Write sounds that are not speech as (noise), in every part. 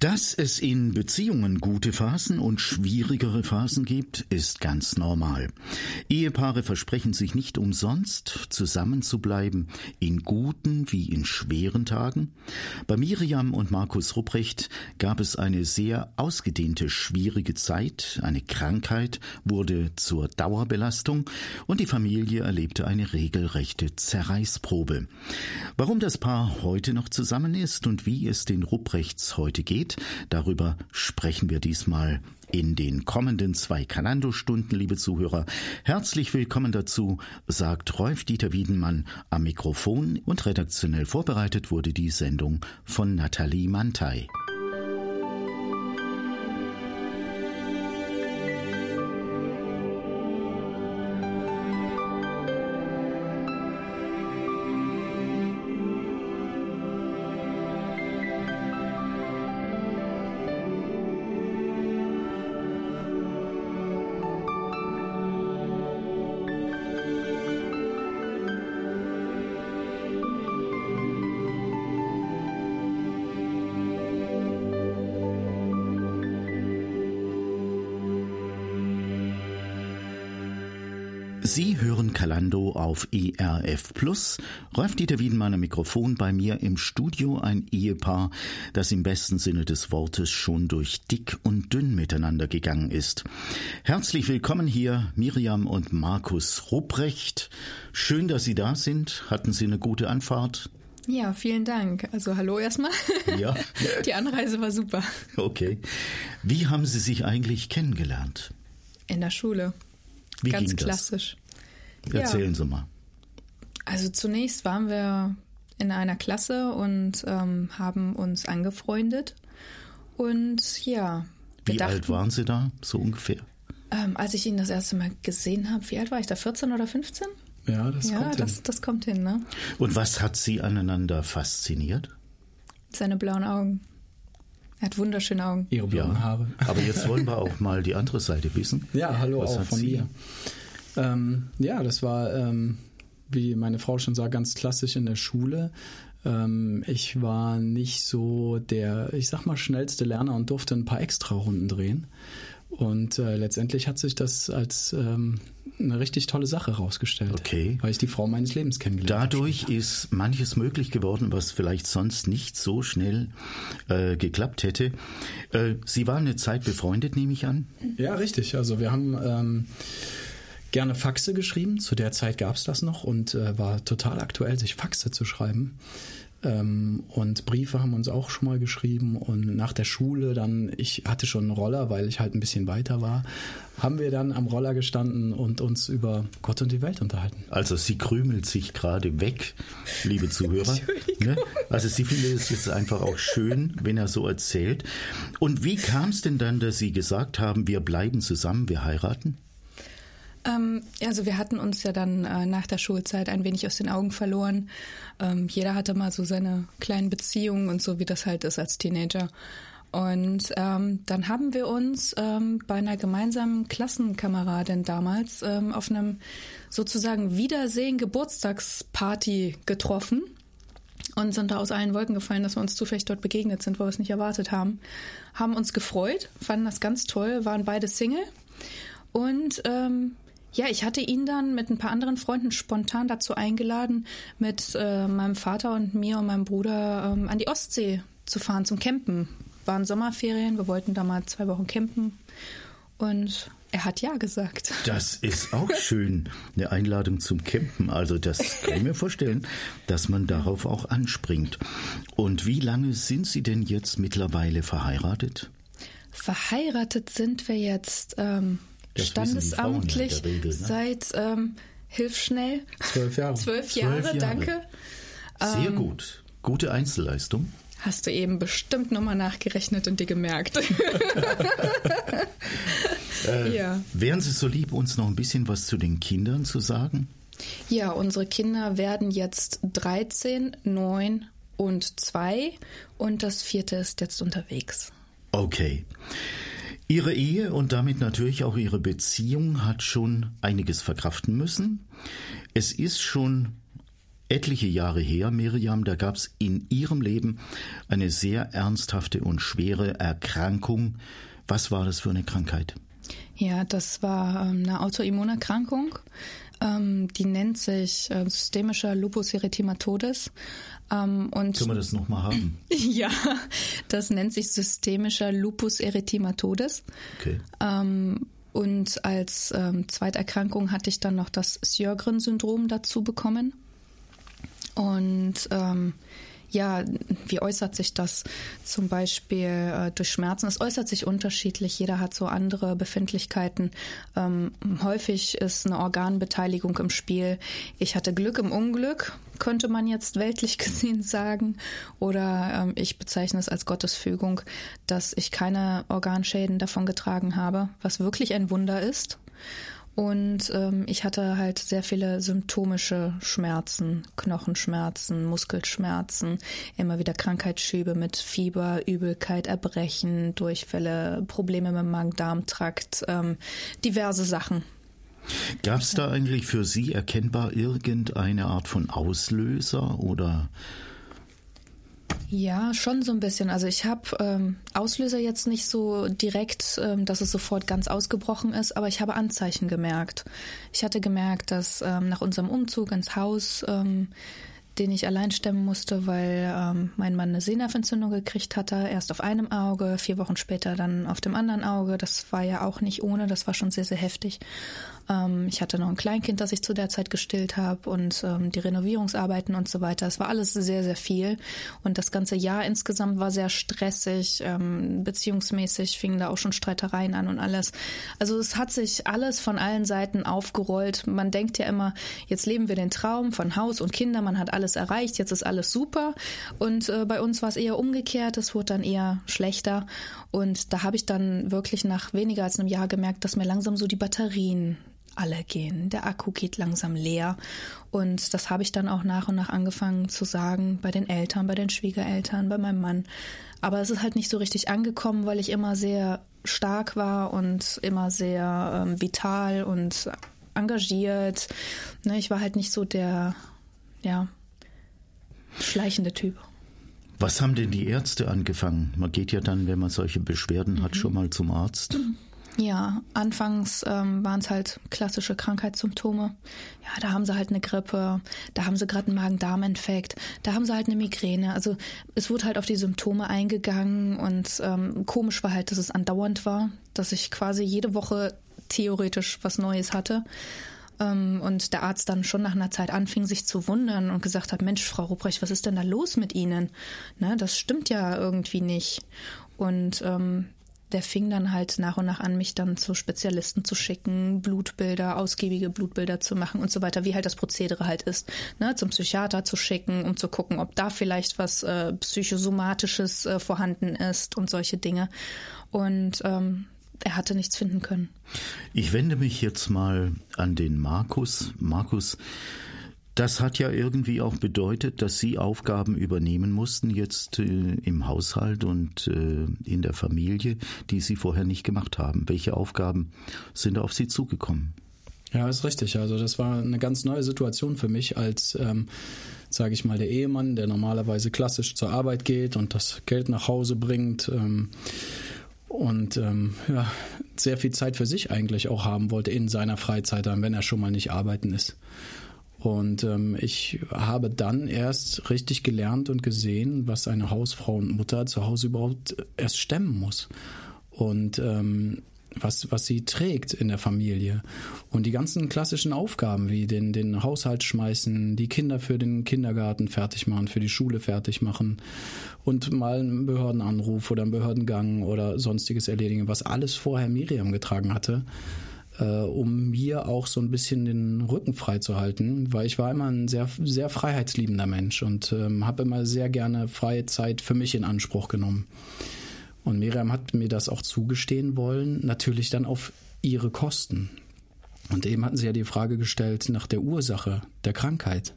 Dass es in Beziehungen gute Phasen und schwierigere Phasen gibt, ist ganz normal. Ehepaare versprechen sich nicht umsonst, zusammenzubleiben, in guten wie in schweren Tagen. Bei Miriam und Markus Rupprecht gab es eine sehr ausgedehnte schwierige Zeit, eine Krankheit wurde zur Dauerbelastung und die Familie erlebte eine regelrechte Zerreißprobe. Warum das Paar heute noch zusammen ist und wie es den Rupprechts heute geht, geht. Darüber sprechen wir diesmal in den kommenden zwei Kanando-Stunden, liebe Zuhörer. Herzlich willkommen dazu, sagt Rolf Dieter Wiedenmann am Mikrofon und redaktionell vorbereitet wurde die Sendung von Nathalie Mantei. Auf ERF Plus. Rolf Dieter Wiedenmann am Mikrofon bei mir im Studio ein Ehepaar, das im besten Sinne des Wortes schon durch dick und dünn miteinander gegangen ist. Herzlich willkommen hier Miriam und Markus Rupprecht. Schön, dass Sie da sind. Hatten Sie eine gute Anfahrt? Ja, vielen Dank. Also hallo erstmal. Ja. (laughs) Die Anreise war super. Okay. Wie haben Sie sich eigentlich kennengelernt? In der Schule. Wie Ganz ging das? Erzählen ja. Sie mal. Also zunächst waren wir in einer Klasse und ähm, haben uns angefreundet. Und ja. Wie dachten, alt waren Sie da, so ungefähr? Ähm, als ich ihn das erste Mal gesehen habe, wie alt war ich da? 14 oder 15? Ja, das ja, kommt das, hin. das kommt hin, ne? Und was hat Sie aneinander fasziniert? Seine blauen Augen. Er hat wunderschöne Augen. Ihre blauen Ja. Haare. Aber jetzt wollen wir (laughs) auch mal die andere Seite wissen. Ja, hallo Was auch hat von sie? mir. Ähm, ja, das war, ähm, wie meine Frau schon sagt, ganz klassisch in der Schule. Ähm, ich war nicht so der, ich sag mal, schnellste Lerner und durfte ein paar Extra-Runden drehen. Und äh, letztendlich hat sich das als ähm, eine richtig tolle Sache herausgestellt. Okay. Weil ich die Frau meines Lebens kennengelernt habe. Dadurch ist manches möglich geworden, was vielleicht sonst nicht so schnell äh, geklappt hätte. Äh, Sie waren eine Zeit befreundet, nehme ich an. Ja, richtig. Also wir haben ähm, gerne Faxe geschrieben. Zu der Zeit gab es das noch und äh, war total aktuell, sich Faxe zu schreiben. Ähm, und Briefe haben uns auch schon mal geschrieben und nach der Schule dann, ich hatte schon einen Roller, weil ich halt ein bisschen weiter war, haben wir dann am Roller gestanden und uns über Gott und die Welt unterhalten. Also sie krümelt sich gerade weg, liebe (laughs) Zuhörer. Ne? Also sie findet es jetzt einfach auch schön, wenn er so erzählt. Und wie kam es denn dann, dass Sie gesagt haben, wir bleiben zusammen, wir heiraten? Ähm, also wir hatten uns ja dann äh, nach der Schulzeit ein wenig aus den Augen verloren. Ähm, jeder hatte mal so seine kleinen Beziehungen und so, wie das halt ist als Teenager. Und ähm, dann haben wir uns ähm, bei einer gemeinsamen Klassenkameradin damals ähm, auf einem sozusagen Wiedersehen Geburtstagsparty getroffen und sind da aus allen Wolken gefallen, dass wir uns zufällig dort begegnet sind, wo wir es nicht erwartet haben. Haben uns gefreut, fanden das ganz toll, waren beide Single und ähm, ja, ich hatte ihn dann mit ein paar anderen Freunden spontan dazu eingeladen, mit äh, meinem Vater und mir und meinem Bruder ähm, an die Ostsee zu fahren zum Campen. Waren Sommerferien, wir wollten da mal zwei Wochen campen und er hat ja gesagt. Das ist auch (laughs) schön, eine Einladung zum Campen. Also das kann ich mir vorstellen, dass man darauf auch anspringt. Und wie lange sind Sie denn jetzt mittlerweile verheiratet? Verheiratet sind wir jetzt ähm, Das Frauen ja standesamtlich Regel, ne? seit, ähm, hilf schnell, Zwölf Jahre. (laughs) zwölf Jahre, Jahre. danke. Ähm, Sehr gut. Gute Einzelleistung. Hast du eben bestimmt nochmal nachgerechnet und dir gemerkt. (laughs) ja. Wären Sie so lieb, uns noch ein bisschen was zu den Kindern zu sagen? ja, unsere Kinder werden jetzt 13, 9 und 2 und das vierte ist jetzt unterwegs. Okay. Ihre Ehe und damit natürlich auch Ihre Beziehung hat schon einiges verkraften müssen. Es ist schon etliche Jahre her, Miriam, da gab es in Ihrem Leben eine sehr ernsthafte und schwere Erkrankung. Was war das für eine Krankheit? Ja, das war ähm, eine Autoimmunerkrankung. Ähm, die nennt sich äh, systemischer Lupus erythematodes. Ähm, und Können wir das nochmal haben? (laughs) ja, das nennt sich systemischer Lupus erythematodes. Okay. und als Zweiterkrankung hatte ich dann noch das Sjögren-Syndrom dazu bekommen. Und ähm, ja, wie äußert sich das zum Beispiel äh, durch Schmerzen? Es äußert sich unterschiedlich. Jeder hat so andere Befindlichkeiten. Ähm, häufig ist eine Organbeteiligung im Spiel. Ich hatte Glück im Unglück, könnte man jetzt weltlich (laughs) gesehen sagen. Oder ähm, ich bezeichne es als Gottesfügung, dass ich keine Organschäden davon getragen habe, was wirklich ein Wunder ist. Und ähm, ich hatte halt sehr viele symptomische Schmerzen, Knochenschmerzen, Muskelschmerzen, immer wieder Krankheitsschübe mit Fieber, Übelkeit, Erbrechen, Durchfälle, Probleme mit dem Magen-Darm-Trakt, ähm, diverse Sachen. Gab es da eigentlich für Sie erkennbar irgendeine Art von Auslöser oder ja, schon so ein bisschen. Also ich habe ähm, Auslöser jetzt nicht so direkt, ähm, dass es sofort ganz ausgebrochen ist, aber ich habe Anzeichen gemerkt. Ich hatte gemerkt, dass ähm, nach unserem Umzug ins Haus, ähm, den ich allein stemmen musste, weil ähm, mein Mann eine Sehnerventzündung gekriegt hatte, erst auf einem Auge, vier Wochen später dann auf dem anderen Auge. Das war ja auch nicht ohne, das war schon sehr, sehr heftig. Ähm, ich hatte noch ein Kleinkind, das ich zu der Zeit gestillt habe und ähm, die Renovierungsarbeiten und so weiter. Es war alles sehr, sehr viel. Und das ganze Jahr insgesamt war sehr stressig. Ähm, beziehungsmäßig fingen da auch schon Streitereien an und alles. Also es hat sich alles von allen Seiten aufgerollt. Man denkt ja immer, jetzt leben wir den Traum von Haus und Kinder, man hat alles erreicht, jetzt ist alles super. Und äh, bei uns war es eher umgekehrt, es wurde dann eher schlechter. Und da habe ich dann wirklich nach weniger als einem Jahr gemerkt, dass mir langsam so die Batterien alle gehen. Der Akku geht langsam leer. Und das habe ich dann auch nach und nach angefangen zu sagen bei den Eltern, bei den Schwiegereltern, bei meinem Mann. Aber es ist halt nicht so richtig angekommen, weil ich immer sehr stark war und immer sehr ähm, vital und engagiert. Ne, ich war halt nicht so der, ja, schleichende Typ. Was haben denn die Ärzte angefangen? Man geht ja dann, wenn man solche Beschwerden mhm. hat, schon mal zum Arzt. Mhm. Ja, anfangs ähm, waren es halt klassische Krankheitssymptome. Ja, da haben sie halt eine Grippe, da haben sie gerade einen Magen-Darm-Infekt, da haben sie halt eine Migräne. Also es wurde halt auf die Symptome eingegangen und ähm, komisch war halt, dass es andauernd war, dass ich quasi jede Woche theoretisch was Neues hatte. Ähm, und der Arzt dann schon nach einer Zeit anfing, sich zu wundern und gesagt hat, Mensch, Frau Ruprecht, was ist denn da los mit Ihnen? Ne, das stimmt ja irgendwie nicht. Und ähm, der fing dann halt nach und nach an, mich dann zu Spezialisten zu schicken, Blutbilder, ausgiebige Blutbilder zu machen und so weiter, wie halt das Prozedere halt ist, ne, zum Psychiater zu schicken, um zu gucken, ob da vielleicht was äh, psychosomatisches äh, vorhanden ist und solche Dinge. Und ähm, er hatte nichts finden können. Ich wende mich jetzt mal an den Markus. Markus, das hat ja irgendwie auch bedeutet, dass Sie Aufgaben übernehmen mussten jetzt äh, im Haushalt und äh, in der Familie, die Sie vorher nicht gemacht haben. Welche Aufgaben sind auf Sie zugekommen? Ja, ist richtig. Also das war eine ganz neue Situation für mich als, ähm, sage ich mal, der Ehemann, der normalerweise klassisch zur Arbeit geht und das Geld nach Hause bringt. Ähm, und ähm, ja, sehr viel Zeit für sich eigentlich auch haben wollte in seiner Freizeit, wenn er schon mal nicht arbeiten ist. Und ähm, ich habe dann erst richtig gelernt und gesehen, was eine Hausfrau und Mutter zu Hause überhaupt erst stemmen muss. Und ähm, was, was sie trägt in der Familie. Und die ganzen klassischen Aufgaben wie den, den Haushalt schmeißen, die Kinder für den Kindergarten fertig machen, für die Schule fertig machen und mal einen Behördenanruf oder einen Behördengang oder sonstiges erledigen, was alles vorher Miriam getragen hatte äh, um mir auch so ein bisschen den Rücken frei zu halten, weil ich war immer ein sehr, sehr freiheitsliebender Mensch und ähm, habe immer sehr gerne freie Zeit für mich in Anspruch genommen. Und Miriam hat mir das auch zugestehen wollen, natürlich dann auf ihre Kosten. Und eben hatten sie ja die Frage gestellt nach der Ursache der Krankheit.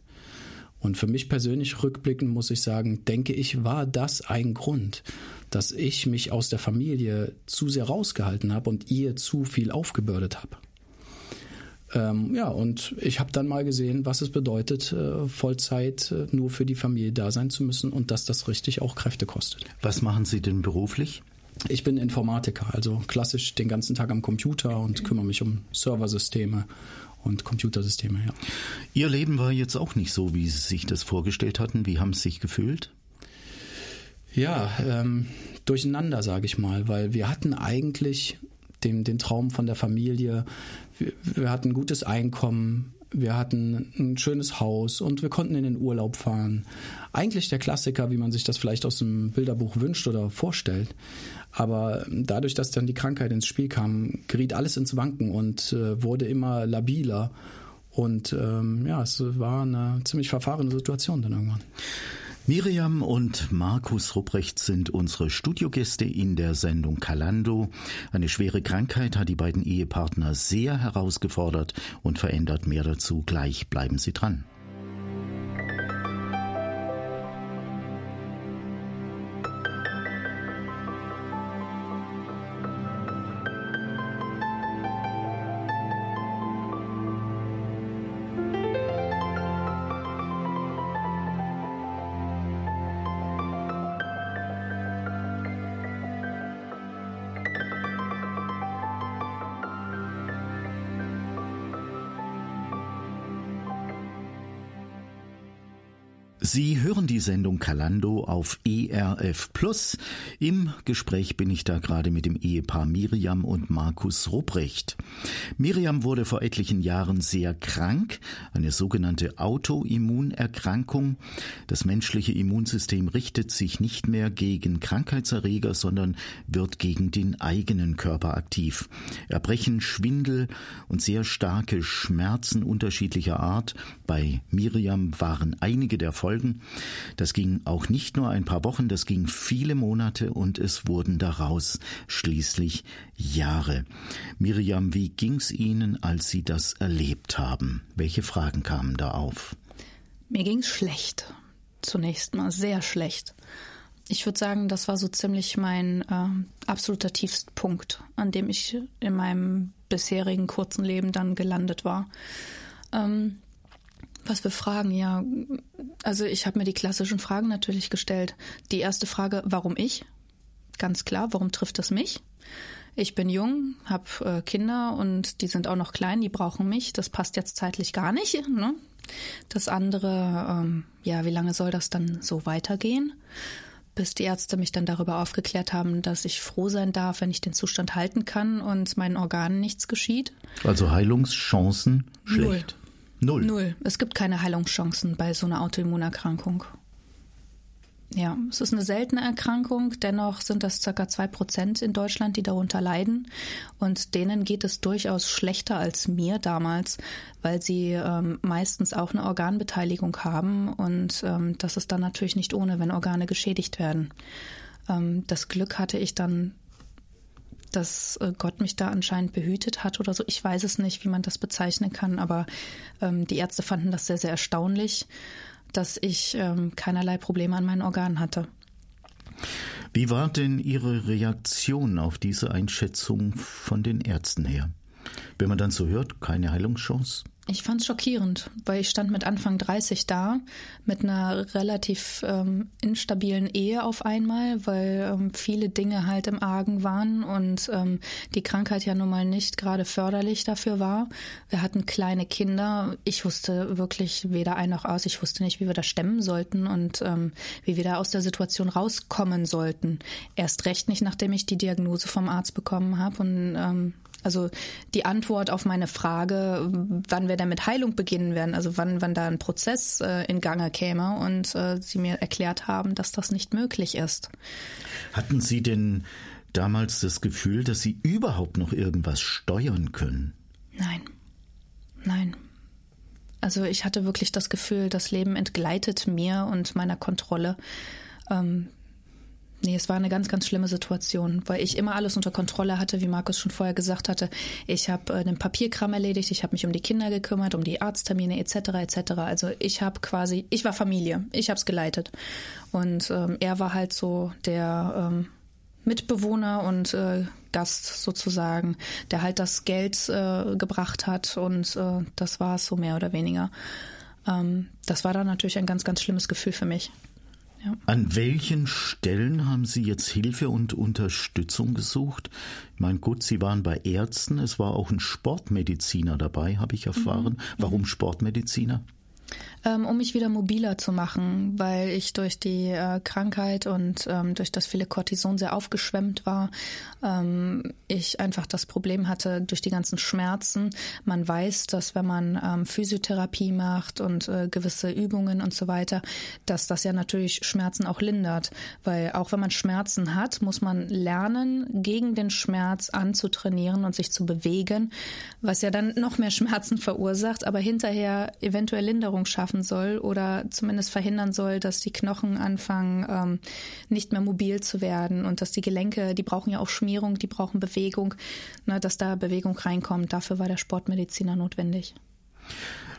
Und für mich persönlich rückblickend muss ich sagen, denke ich, war das ein Grund, dass ich mich aus der Familie zu sehr rausgehalten habe und ihr zu viel aufgebürdet habe. Ähm, ja, und ich habe dann mal gesehen, was es bedeutet, äh, Vollzeit äh, nur für die Familie da sein zu müssen und dass das richtig auch Kräfte kostet. Was machen Sie denn beruflich? Ich bin Informatiker, also klassisch den ganzen Tag am Computer und kümmere mich um Serversysteme und Computersysteme, ja. Ihr Leben war jetzt auch nicht so, wie Sie sich das vorgestellt hatten. Wie haben Sie sich gefühlt? Ja, ähm, durcheinander, sage ich mal, weil wir hatten eigentlich den, den Traum von der Familie. Wir, wir hatten gutes Einkommen, wir hatten ein schönes Haus und wir konnten in den Urlaub fahren. Eigentlich der Klassiker, wie man sich das vielleicht aus dem Bilderbuch wünscht oder vorstellt. Aber dadurch, dass dann die Krankheit ins Spiel kam, geriet alles ins Wanken und äh, wurde immer labiler. Und ähm, ja, es war eine ziemlich verfahrene Situation dann irgendwann. Miriam und Markus Rupprecht sind unsere Studiogäste in der Sendung Kalando. Eine schwere Krankheit hat die beiden Ehepartner sehr herausgefordert und verändert. Mehr dazu gleich. Bleiben Sie dran. Sendung Kalando auf ERF Plus. Im Gespräch bin ich da gerade mit dem Ehepaar Miriam und Markus Rupprecht. Miriam wurde vor etlichen Jahren sehr krank, eine sogenannte Autoimmunerkrankung. Das menschliche Immunsystem richtet sich nicht mehr gegen Krankheitserreger, sondern wird gegen den eigenen Körper aktiv. Erbrechen, Schwindel und sehr starke Schmerzen unterschiedlicher Art. Bei Miriam waren einige der Folgen Folgen. Das ging auch nicht nur ein paar Wochen, das ging viele Monate und es wurden daraus schließlich Jahre. Miriam, wie ging's Ihnen, als Sie das erlebt haben? Welche Fragen kamen da auf? Mir ging's schlecht. Zunächst mal sehr schlecht. Ich würde sagen, das war so ziemlich mein äh, absoluter Tiefstpunkt, an dem ich in meinem bisherigen kurzen Leben dann gelandet war. Ähm, was für Fragen, ja. Also ich habe mir die klassischen Fragen natürlich gestellt. Die erste Frage, warum ich? Ganz klar, warum trifft es mich? Ich bin jung, habe äh, Kinder und die sind auch noch klein, die brauchen mich. Das passt jetzt zeitlich gar nicht. Ne? Das andere, ähm, ja, wie lange soll das dann so weitergehen? Bis die Ärzte mich dann darüber aufgeklärt haben, dass ich froh sein darf, wenn ich den Zustand halten kann und meinen Organen nichts geschieht. Also Heilungschancen schlecht. Null. Null. Es gibt keine Heilungschancen bei so einer Autoimmunerkrankung. Ja, es ist eine seltene Erkrankung, dennoch sind das ca. zwei Prozent in Deutschland, die darunter leiden. Und denen geht es durchaus schlechter als mir damals, weil sie ähm, meistens auch eine Organbeteiligung haben. Und ähm, das ist dann natürlich nicht ohne, wenn Organe geschädigt werden. Ähm, das Glück hatte ich dann dass äh, Gott mich da anscheinend behütet hat oder so. Ich weiß es nicht, wie man das bezeichnen kann, aber ähm, die Ärzte fanden das sehr, sehr erstaunlich, dass ich ähm, keinerlei Probleme an meinen Organen hatte. Wie war denn Ihre Reaktion auf diese Einschätzung von den Ärzten her? Wenn man dann so hört, keine Heilungschance? Ich fand es schockierend, weil ich stand mit Anfang 30 da, mit einer relativ ähm, instabilen Ehe auf einmal, weil ähm, viele Dinge halt im Argen waren und ähm, die Krankheit ja nun mal nicht gerade förderlich dafür war. Wir hatten kleine Kinder. Ich wusste wirklich weder ein noch aus. Ich wusste nicht, wie wir das stemmen sollten und ähm, wie wir da aus der Situation rauskommen sollten. Erst recht nicht, nachdem ich die Diagnose vom Arzt bekommen habe und ähm, also die Antwort auf meine Frage, wann wir denn mit Heilung beginnen werden, also wann, wann da ein Prozess äh, in Gange käme und äh, sie mir erklärt haben, dass das nicht möglich ist. Hatten Sie denn damals das Gefühl, dass Sie überhaupt noch irgendwas steuern können? Nein. Nein. Also ich hatte wirklich das Gefühl, das Leben entgleitet mir und meiner Kontrolle. Ähm, Nee, es war eine ganz, ganz schlimme Situation, weil ich immer alles unter Kontrolle hatte, wie Markus schon vorher gesagt hatte. Ich habe äh, den Papierkram erledigt, ich habe mich um die Kinder gekümmert, um die Arzttermine etc. etc. Also ich habe quasi, ich war Familie, ich habe es geleitet und ähm, er war halt so der ähm, Mitbewohner und äh, Gast sozusagen, der halt das Geld äh, gebracht hat und äh, das war es so mehr oder weniger. Ähm, das war dann natürlich ein ganz, ganz schlimmes Gefühl für mich. Ja. An welchen Stellen haben Sie jetzt Hilfe und Unterstützung gesucht? Meine, gut, Sie waren bei Ärzten, es war auch ein Sportmediziner dabei, habe ich erfahren. Mhm. Warum Sportmediziner? Ähm, um mich wieder mobiler zu machen, weil ich durch die äh, Krankheit und ähm, durch das viele Cortison sehr aufgeschwemmt war. Ähm, ich einfach das Problem hatte durch die ganzen Schmerzen. Man weiß, dass wenn man ähm, Physiotherapie macht und äh, gewisse Übungen und so weiter, dass das ja natürlich Schmerzen auch lindert, weil auch wenn man Schmerzen hat, muss man lernen, gegen den Schmerz anzutrainieren und sich zu bewegen, was ja dann noch mehr Schmerzen verursacht, aber hinterher eventuell Linderung schafft schaffen soll oder zumindest verhindern soll, dass die Knochen anfangen, ähm, nicht mehr mobil zu werden und dass die Gelenke, die brauchen ja auch Schmierung, die brauchen Bewegung, ne, dass da Bewegung reinkommt. Dafür war der Sportmediziner notwendig.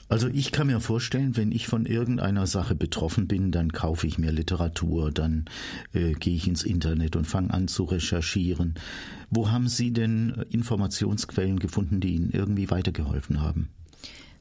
Also ich kann mir vorstellen, wenn ich von irgendeiner Sache betroffen bin, dann kaufe ich mir Literatur, dann äh, gehe ich ins Internet und fange an zu recherchieren. Wo haben Sie denn Informationsquellen gefunden, die Ihnen irgendwie weitergeholfen haben?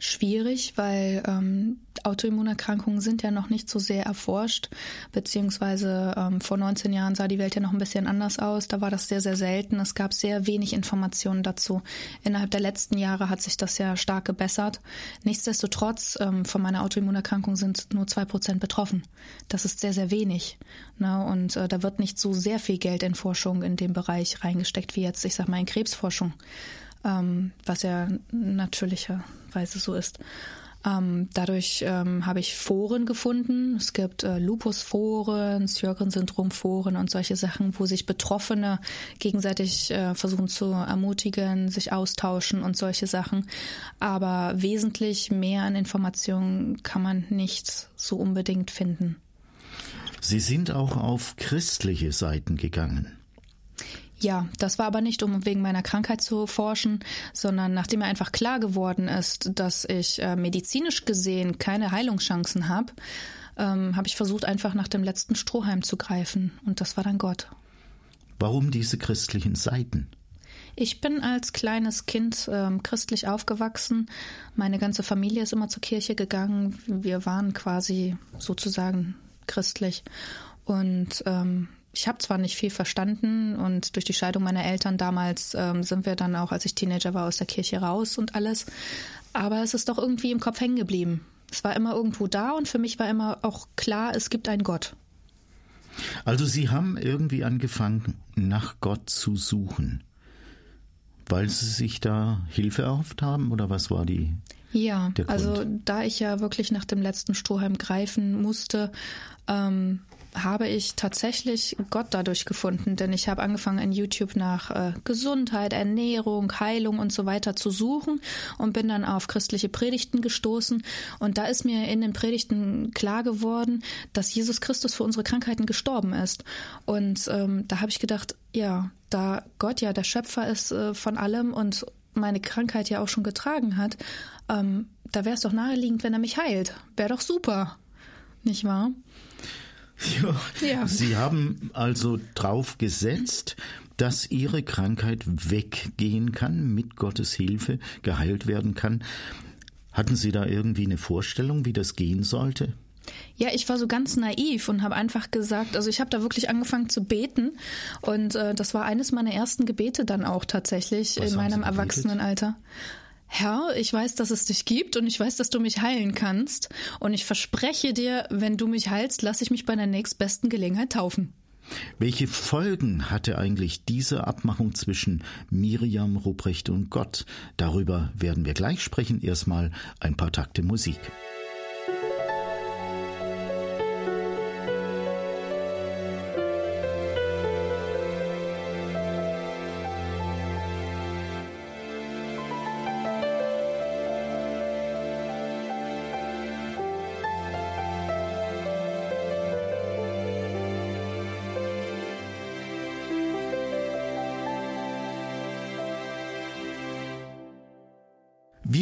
Schwierig, weil ähm, Autoimmunerkrankungen sind ja noch nicht so sehr erforscht, beziehungsweise ähm, vor 19 Jahren sah die Welt ja noch ein bisschen anders aus. Da war das sehr, sehr selten. Es gab sehr wenig Informationen dazu. Innerhalb der letzten Jahre hat sich das ja stark gebessert. Nichtsdestotrotz, ähm, von meiner Autoimmunerkrankung sind nur zwei Prozent betroffen. Das ist sehr, sehr wenig. Ne? Und äh, da wird nicht so sehr viel Geld in Forschung in dem Bereich reingesteckt wie jetzt, ich sag mal, in Krebsforschung ähm, was ja natürlicherweise so ist. Ähm, dadurch ähm, habe ich Foren gefunden. Es gibt äh, Lupus-Foren, Sjögren-Syndrom-Foren und solche Sachen, wo sich Betroffene gegenseitig äh, versuchen zu ermutigen, sich austauschen und solche Sachen. Aber wesentlich mehr an Informationen kann man nicht so unbedingt finden. Sie sind auch auf christliche Seiten gegangen. Ja, das war aber nicht, um wegen meiner Krankheit zu forschen, sondern nachdem mir einfach klar geworden ist, dass ich äh, medizinisch gesehen keine Heilungschancen habe, ähm, habe ich versucht, einfach nach dem letzten Strohhalm zu greifen. Und das war dann Gott. Warum diese christlichen Seiten? Ich bin als kleines Kind ähm, christlich aufgewachsen. Meine ganze Familie ist immer zur Kirche gegangen. Wir waren quasi sozusagen christlich. Und ähm, ich habe zwar nicht viel verstanden und durch die Scheidung meiner Eltern damals ähm, sind wir dann auch, als ich Teenager war, aus der Kirche raus und alles, aber es ist doch irgendwie im Kopf hängen geblieben. Es war immer irgendwo da und für mich war immer auch klar, es gibt einen Gott. Also Sie haben irgendwie angefangen, nach Gott zu suchen, weil Sie sich da Hilfe erhofft haben oder was war die? Ja, also da ich ja wirklich nach dem letzten Strohhalm greifen musste, ähm, habe ich tatsächlich Gott dadurch gefunden, denn ich habe angefangen in YouTube nach äh, Gesundheit, Ernährung, Heilung und so weiter zu suchen und bin dann auf christliche Predigten gestoßen und da ist mir in den Predigten klar geworden, dass Jesus Christus für unsere Krankheiten gestorben ist und ähm, da habe ich gedacht, ja, da Gott ja der Schöpfer ist äh, von allem und meine Krankheit ja auch schon getragen hat, ähm, da wäre es doch naheliegend, wenn er mich heilt. Wäre doch super, nicht wahr? Ja. ja. Sie haben also drauf gesetzt, dass ihre Krankheit weggehen kann, mit Gottes Hilfe geheilt werden kann. Hatten Sie da irgendwie eine Vorstellung, wie das gehen sollte? Ja, ich war so ganz naiv und habe einfach gesagt, also ich habe da wirklich angefangen zu beten und äh, das war eines meiner ersten Gebete dann auch tatsächlich Was in meinem Erwachsenenalter. Herr, ich weiß, dass es dich gibt und ich weiß, dass du mich heilen kannst. Und ich verspreche dir, wenn du mich heilst, lasse ich mich bei der nächstbesten Gelegenheit taufen. Welche Folgen hatte eigentlich diese Abmachung zwischen Miriam, Ruprecht und Gott? Darüber werden wir gleich sprechen. Erstmal ein paar Takte Musik.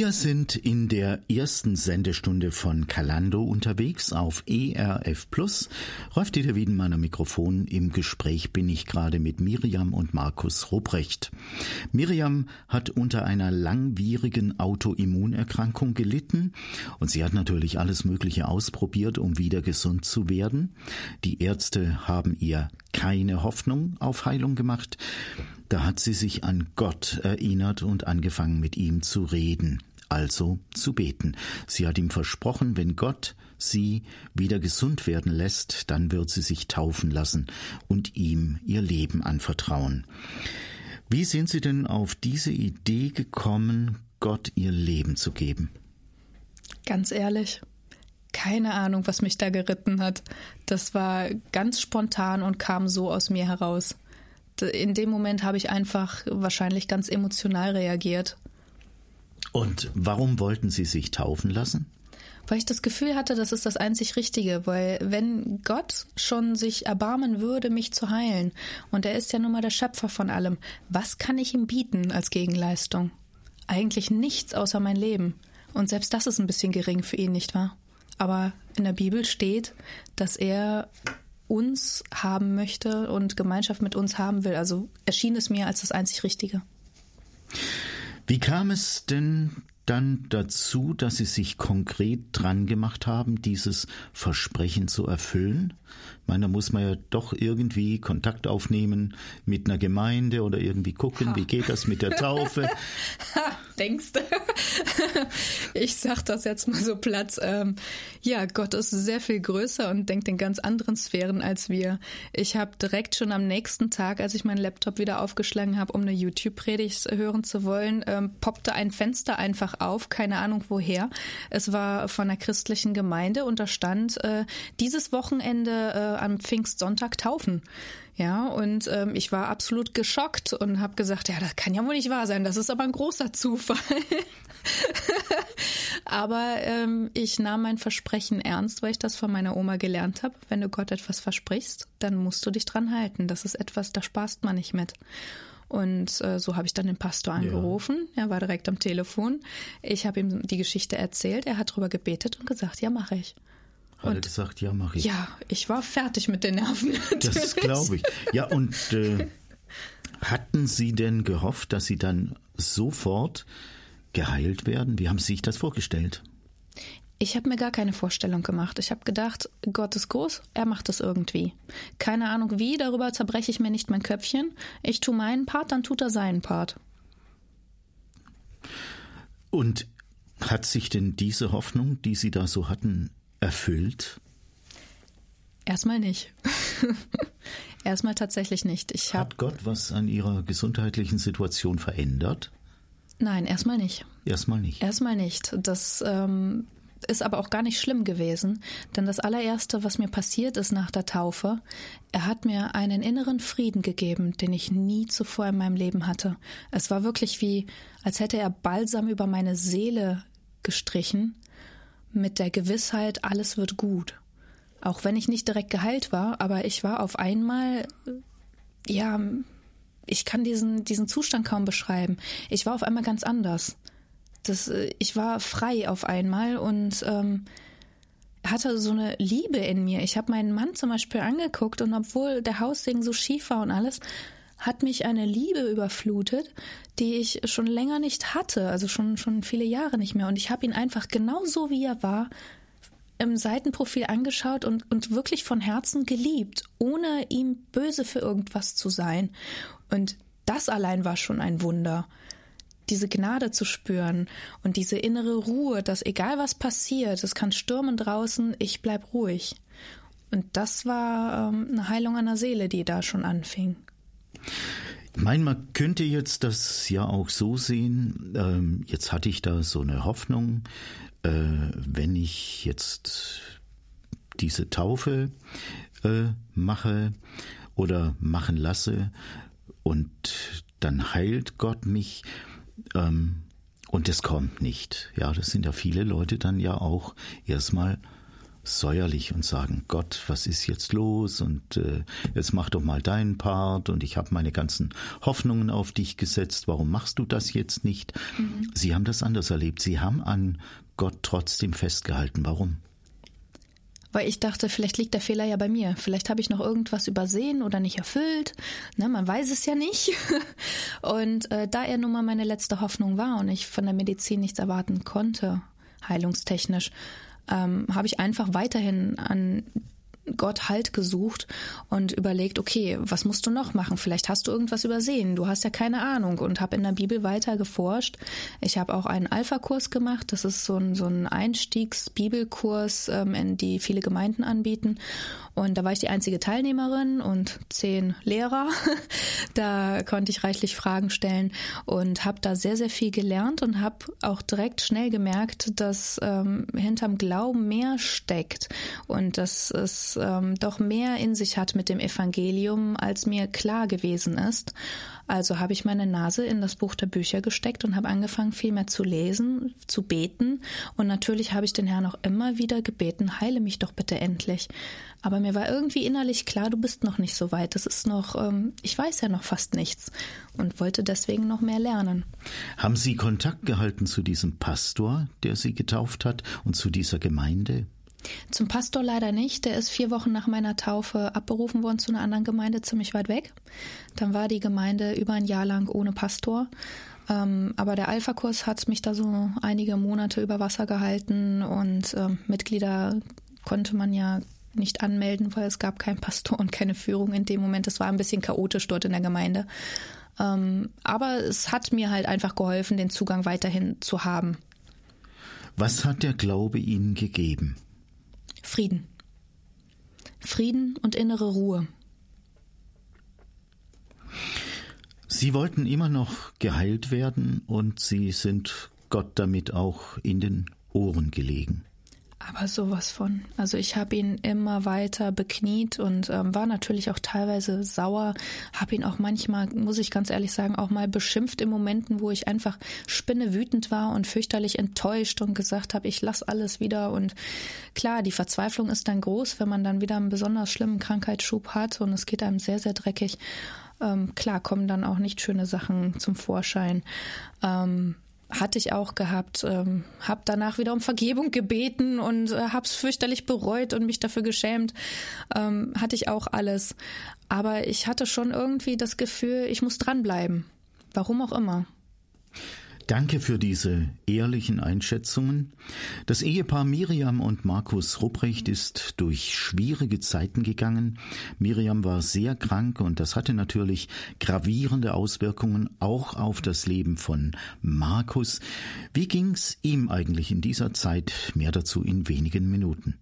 Wir sind in der ersten Sendestunde von Kalando unterwegs auf ERF Plus. Rolf Dieter Wiedenmann am Mikrofon. Im Gespräch bin ich gerade mit Miriam und Markus Ruprecht. Miriam hat unter einer langwierigen Autoimmunerkrankung gelitten und sie hat natürlich alles Mögliche ausprobiert, um wieder gesund zu werden. Die Ärzte haben ihr keine Hoffnung auf Heilung gemacht. Da hat sie sich an Gott erinnert und angefangen mit ihm zu reden, also zu beten. Sie hat ihm versprochen, wenn Gott sie wieder gesund werden lässt, dann wird sie sich taufen lassen und ihm ihr Leben anvertrauen. Wie sind Sie denn auf diese Idee gekommen, Gott ihr Leben zu geben? Ganz ehrlich, keine Ahnung, was mich da geritten hat. Das war ganz spontan und kam so aus mir heraus in dem Moment habe ich einfach wahrscheinlich ganz emotional reagiert. Und warum wollten Sie sich taufen lassen? Weil ich das Gefühl hatte, das ist das einzig Richtige, weil wenn Gott schon sich erbarmen würde, mich zu heilen, und er ist ja nun mal der Schöpfer von allem, was kann ich ihm bieten als Gegenleistung? Eigentlich nichts außer mein Leben. Und selbst das ist ein bisschen gering für ihn, nicht wahr? Aber in der Bibel steht, dass er uns haben möchte und Gemeinschaft mit uns haben will. Also erschien es mir als das einzig Richtige. Wie kam es denn dann dazu, dass Sie sich konkret dran gemacht haben, dieses Versprechen zu erfüllen? Ich meine, da muss man ja doch irgendwie Kontakt aufnehmen mit einer Gemeinde oder irgendwie gucken, ha. wie geht das mit der Taufe? (laughs) denkst. (laughs) ich sag das jetzt mal so platt. Ähm, ja, Gott ist sehr viel größer und denkt in ganz anderen Sphären als wir. Ich habe direkt schon am nächsten Tag, als ich meinen Laptop wieder aufgeschlagen habe, um eine YouTube-Predigt hören zu wollen, ähm, poppte ein Fenster einfach auf, keine Ahnung woher. Es war von einer christlichen Gemeinde und da stand äh, dieses Wochenende äh, am Pfingstsonntag taufen. Ja, und ähm, ich war absolut geschockt und habe gesagt, ja, das kann ja wohl nicht wahr sein, das ist aber ein großer Zufall. (laughs) aber ähm, ich nahm mein Versprechen ernst, weil ich das von meiner Oma gelernt habe. Wenn du Gott etwas versprichst, dann musst du dich dran halten. Das ist etwas, da spaßt man nicht mit. Und äh, so habe ich dann den Pastor angerufen. Ja. Er war direkt am Telefon. Ich habe ihm die Geschichte erzählt. Er hat darüber gebetet und gesagt, ja, mache ich. Hat er gesagt, ja, mache ich. Ja, ich war fertig mit den Nerven. (laughs) Natürlich. Das glaube ich. Ja, und äh, hatten Sie denn gehofft, dass Sie dann sofort geheilt werden? Wie haben Sie sich das vorgestellt? Ich habe mir gar keine Vorstellung gemacht. Ich habe gedacht, Gott ist groß, er macht es irgendwie. Keine Ahnung wie, darüber zerbreche ich mir nicht mein Köpfchen. Ich tue meinen Part, dann tut er seinen Part. Und hat sich denn diese Hoffnung, die Sie da so hatten, erfüllt? Erstmal nicht. (laughs) Erstmal tatsächlich nicht. Ich Hat Gott was an Ihrer gesundheitlichen Situation verändert? Nein, erstmal nicht. Erstmal nicht. Erstmal nicht. Das ähm, ist aber auch gar nicht schlimm gewesen, denn das allererste, was mir passiert ist nach der Taufe, er hat mir einen inneren Frieden gegeben, den ich nie zuvor in meinem Leben hatte. Es war wirklich wie, als hätte er Balsam über meine Seele gestrichen mit der Gewissheit, alles wird gut. Auch wenn ich nicht direkt geheilt war, aber ich war auf einmal, ja, ich kann diesen, diesen Zustand kaum beschreiben. Ich war auf einmal ganz anders. Das, ich war frei auf einmal und ähm, hatte so eine Liebe in mir. Ich habe meinen Mann zum Beispiel angeguckt und obwohl der Haussegen so schief war und alles, hat mich eine Liebe überflutet, die ich schon länger nicht hatte, also schon, schon viele Jahre nicht mehr. Und ich habe ihn einfach genau so, wie er war, im Seitenprofil angeschaut und, und wirklich von Herzen geliebt, ohne ihm böse für irgendwas zu sein. Und das allein war schon ein Wunder. Diese Gnade zu spüren und diese innere Ruhe, dass egal was passiert, es kann stürmen draußen, ich bleib ruhig. Und das war ähm, eine Heilung einer Seele, die da schon anfing. Ich meine, man könnte jetzt das ja auch so sehen, ähm, jetzt hatte ich da so eine Hoffnung, äh, wenn ich jetzt diese Taufe äh, mache oder machen lasse und dann heilt Gott mich ähm, und es kommt nicht. Ja, das sind ja viele Leute dann ja auch erstmal säuerlich und sagen, Gott, was ist jetzt los und äh, jetzt mach doch mal deinen Part und ich habe meine ganzen Hoffnungen auf dich gesetzt, warum machst du das jetzt nicht? Mhm. Sie haben das anders erlebt, Sie haben an Gott trotzdem festgehalten. Warum? weil ich dachte, vielleicht liegt der Fehler ja bei mir. Vielleicht habe ich noch irgendwas übersehen oder nicht erfüllt. Ne, man weiß es ja nicht. (laughs) Und äh, da er nun mal meine letzte Hoffnung war und ich von der Medizin nichts erwarten konnte, heilungstechnisch, ähm, habe ich einfach weiterhin an Gott Halt gesucht und überlegt, okay, was musst du noch machen? Vielleicht hast du irgendwas übersehen. Du hast ja keine Ahnung und habe in der Bibel weiter geforscht. Ich habe auch einen Alpha-Kurs gemacht. Das ist so ein, so ein Einstiegs-Bibelkurs, ähm, in die viele Gemeinden anbieten. Und da war ich die einzige Teilnehmerin und zehn Lehrer. (laughs) da konnte ich reichlich Fragen stellen und habe da sehr, sehr viel gelernt und habe auch direkt schnell gemerkt, dass ähm, hinterm Glauben mehr steckt und dass es ähm, doch mehr in sich hat mit dem Evangelium, als mir klar gewesen ist. Also habe ich meine Nase in das Buch der Bücher gesteckt und habe angefangen, viel mehr zu lesen, zu beten. Und natürlich habe ich den Herrn auch immer wieder gebeten, heile mich doch bitte endlich. Aber mir war irgendwie innerlich klar, du bist noch nicht so weit. Das ist noch, ähm, ich weiß ja noch fast nichts und wollte deswegen noch mehr lernen. Haben Sie Kontakt gehalten zu diesem Pastor, der Sie getauft hat und zu dieser Gemeinde? Zum Pastor leider nicht. Der ist vier Wochen nach meiner Taufe abberufen worden zu einer anderen Gemeinde, ziemlich weit weg. Dann war die Gemeinde über ein Jahr lang ohne Pastor. Ähm, aber der Alpha-Kurs hat mich da so einige Monate über Wasser gehalten und ähm, Mitglieder konnte man ja nicht anmelden, weil es gab keinen Pastor und keine Führung in dem Moment. Es war ein bisschen chaotisch dort in der Gemeinde. Ähm, aber es hat mir halt einfach geholfen, den Zugang weiterhin zu haben. Was hat der Glaube Ihnen gegeben? Frieden. Frieden und innere Ruhe. Sie wollten immer noch geheilt werden und Sie sind Gott damit auch in den Ohren gelegen. Aber sowas von. Also ich habe ihn immer weiter bekniet und ähm, war natürlich auch teilweise sauer, habe ihn auch manchmal, muss ich ganz ehrlich sagen, auch mal beschimpft in Momenten, wo ich einfach spinnewütend war und fürchterlich enttäuscht und gesagt habe, ich lass alles wieder. Und klar, die Verzweiflung ist dann groß, wenn man dann wieder einen besonders schlimmen Krankheitsschub hat und es geht einem sehr, sehr dreckig. Ähm, klar kommen dann auch nicht schöne Sachen zum Vorschein. Ähm, hatte ich auch gehabt. Ähm, habe danach wieder um Vergebung gebeten und äh, habe es fürchterlich bereut und mich dafür geschämt. Ähm, hatte ich auch alles. Aber ich hatte schon irgendwie das Gefühl, ich muss dranbleiben. Warum auch immer. Danke für diese ehrlichen Einschätzungen. Das Ehepaar Miriam und Markus Rupprecht ist durch schwierige Zeiten gegangen. Miriam war sehr krank und das hatte natürlich gravierende Auswirkungen auch auf das Leben von Markus. Wie ging's ihm eigentlich in dieser Zeit? Mehr dazu in wenigen Minuten.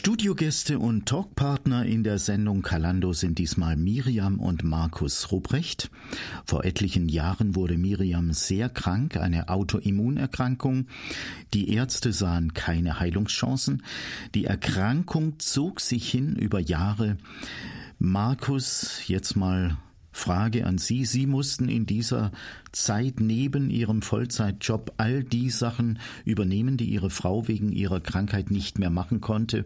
Studiogäste und Talkpartner in der Sendung Kalando sind diesmal Miriam und Markus Ruprecht. Vor etlichen Jahren wurde Miriam sehr krank, eine Autoimmunerkrankung. Die Ärzte sahen keine Heilungschancen. Die Erkrankung zog sich hin über Jahre. Markus, jetzt mal Frage an Sie. Sie mussten in dieser Zeit neben Ihrem Vollzeitjob all die Sachen übernehmen, die Ihre Frau wegen ihrer Krankheit nicht mehr machen konnte.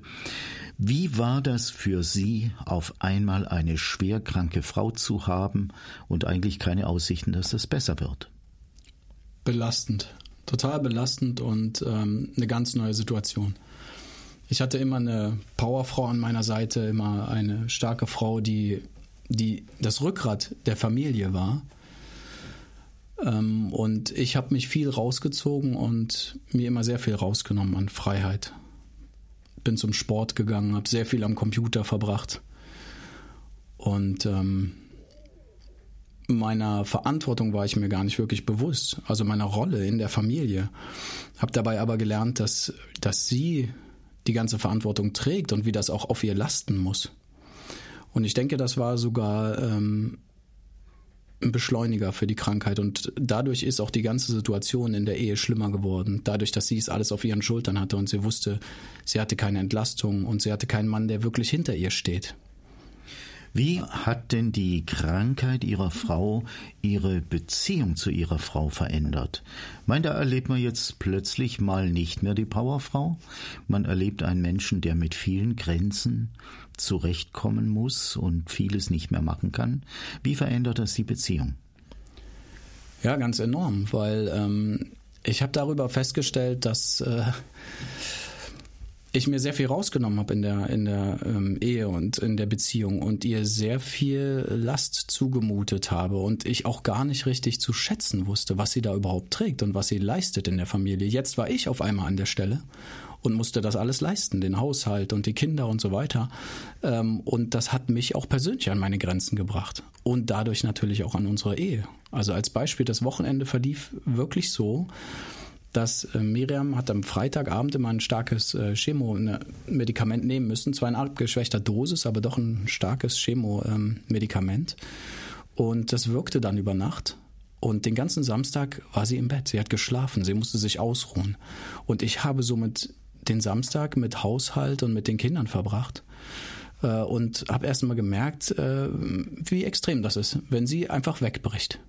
Wie war das für Sie, auf einmal eine schwerkranke Frau zu haben und eigentlich keine Aussichten, dass es besser wird? Belastend, total belastend und ähm, eine ganz neue Situation. Ich hatte immer eine Powerfrau an meiner Seite, immer eine starke Frau, die die das Rückgrat der Familie war. Ähm, und ich habe mich viel rausgezogen und mir immer sehr viel rausgenommen an Freiheit. Bin zum Sport gegangen, habe sehr viel am Computer verbracht. Und ähm, meiner Verantwortung war ich mir gar nicht wirklich bewusst, also meiner Rolle in der Familie. Habe dabei aber gelernt, dass, dass sie die ganze Verantwortung trägt und wie das auch auf ihr lasten muss. Und ich denke, das war sogar ähm, ein Beschleuniger für die Krankheit. Und dadurch ist auch die ganze Situation in der Ehe schlimmer geworden. Dadurch, dass sie es alles auf ihren Schultern hatte und sie wusste, sie hatte keine Entlastung und sie hatte keinen Mann, der wirklich hinter ihr steht. Wie hat denn die Krankheit Ihrer Frau Ihre Beziehung zu Ihrer Frau verändert? Meint, da erlebt man jetzt plötzlich mal nicht mehr die Powerfrau. Man erlebt einen Menschen, der mit vielen Grenzen zurechtkommen muss und vieles nicht mehr machen kann. Wie verändert das die Beziehung? Ja, ganz enorm, weil ähm, ich habe darüber festgestellt, dass äh, ich mir sehr viel rausgenommen habe in der, in der ähm, Ehe und in der Beziehung und ihr sehr viel Last zugemutet habe und ich auch gar nicht richtig zu schätzen wusste, was sie da überhaupt trägt und was sie leistet in der Familie. Jetzt war ich auf einmal an der Stelle und musste das alles leisten, den Haushalt und die Kinder und so weiter. Ähm, und das hat mich auch persönlich an meine Grenzen gebracht und dadurch natürlich auch an unsere Ehe. Also als Beispiel, das Wochenende verlief wirklich so, dass äh, Miriam hat am Freitagabend immer ein starkes äh, Chemo-Medikament nehmen müssen. Zwar in abgeschwächter Dosis, aber doch ein starkes Chemo-Medikament. Und das wirkte dann über Nacht. Und den ganzen Samstag war sie im Bett. Sie hat geschlafen. Sie musste sich ausruhen. Und ich habe somit den Samstag mit Haushalt und mit den Kindern verbracht äh, und habe erst mal gemerkt, äh, wie extrem das ist, wenn sie einfach wegbricht.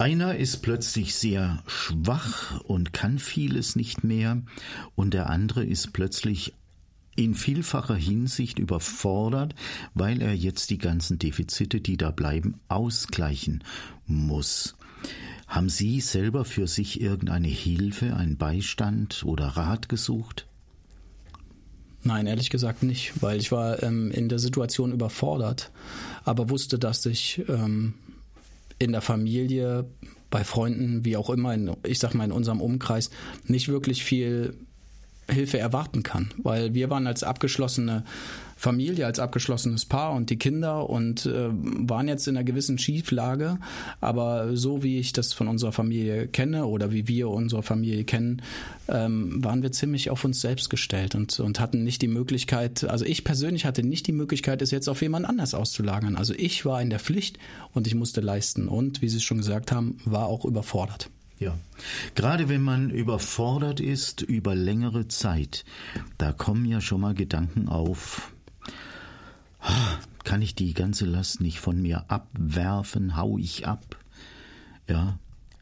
Einer ist plötzlich sehr schwach und kann vieles nicht mehr, und der andere ist plötzlich in vielfacher Hinsicht überfordert, weil er jetzt die ganzen Defizite, die da bleiben, ausgleichen muss. Haben Sie selber für sich irgendeine Hilfe, einen Beistand oder Rat gesucht? Nein, ehrlich gesagt nicht, weil ich war ähm, in der Situation überfordert, aber wusste, dass ich ähm, in der Familie, bei Freunden, wie auch immer, in, ich sag mal in unserem Umkreis, nicht wirklich viel Hilfe erwarten kann, weil wir waren als abgeschlossene Familie, als abgeschlossenes Paar und die Kinder und äh, waren jetzt in einer gewissen Schieflage. Aber so wie ich das von unserer Familie kenne oder wie wir unsere Familie kennen, ähm, waren wir ziemlich auf uns selbst gestellt und, und hatten nicht die Möglichkeit, also ich persönlich hatte nicht die Möglichkeit, es jetzt auf jemand anders auszulagern. Also ich war in der Pflicht und ich musste leisten und, wie Sie schon gesagt haben, war auch überfordert. Ja. Gerade wenn man überfordert ist über längere Zeit, da kommen ja schon mal Gedanken auf, kann ich die ganze Last nicht von mir abwerfen? Hau ich ab? Ja.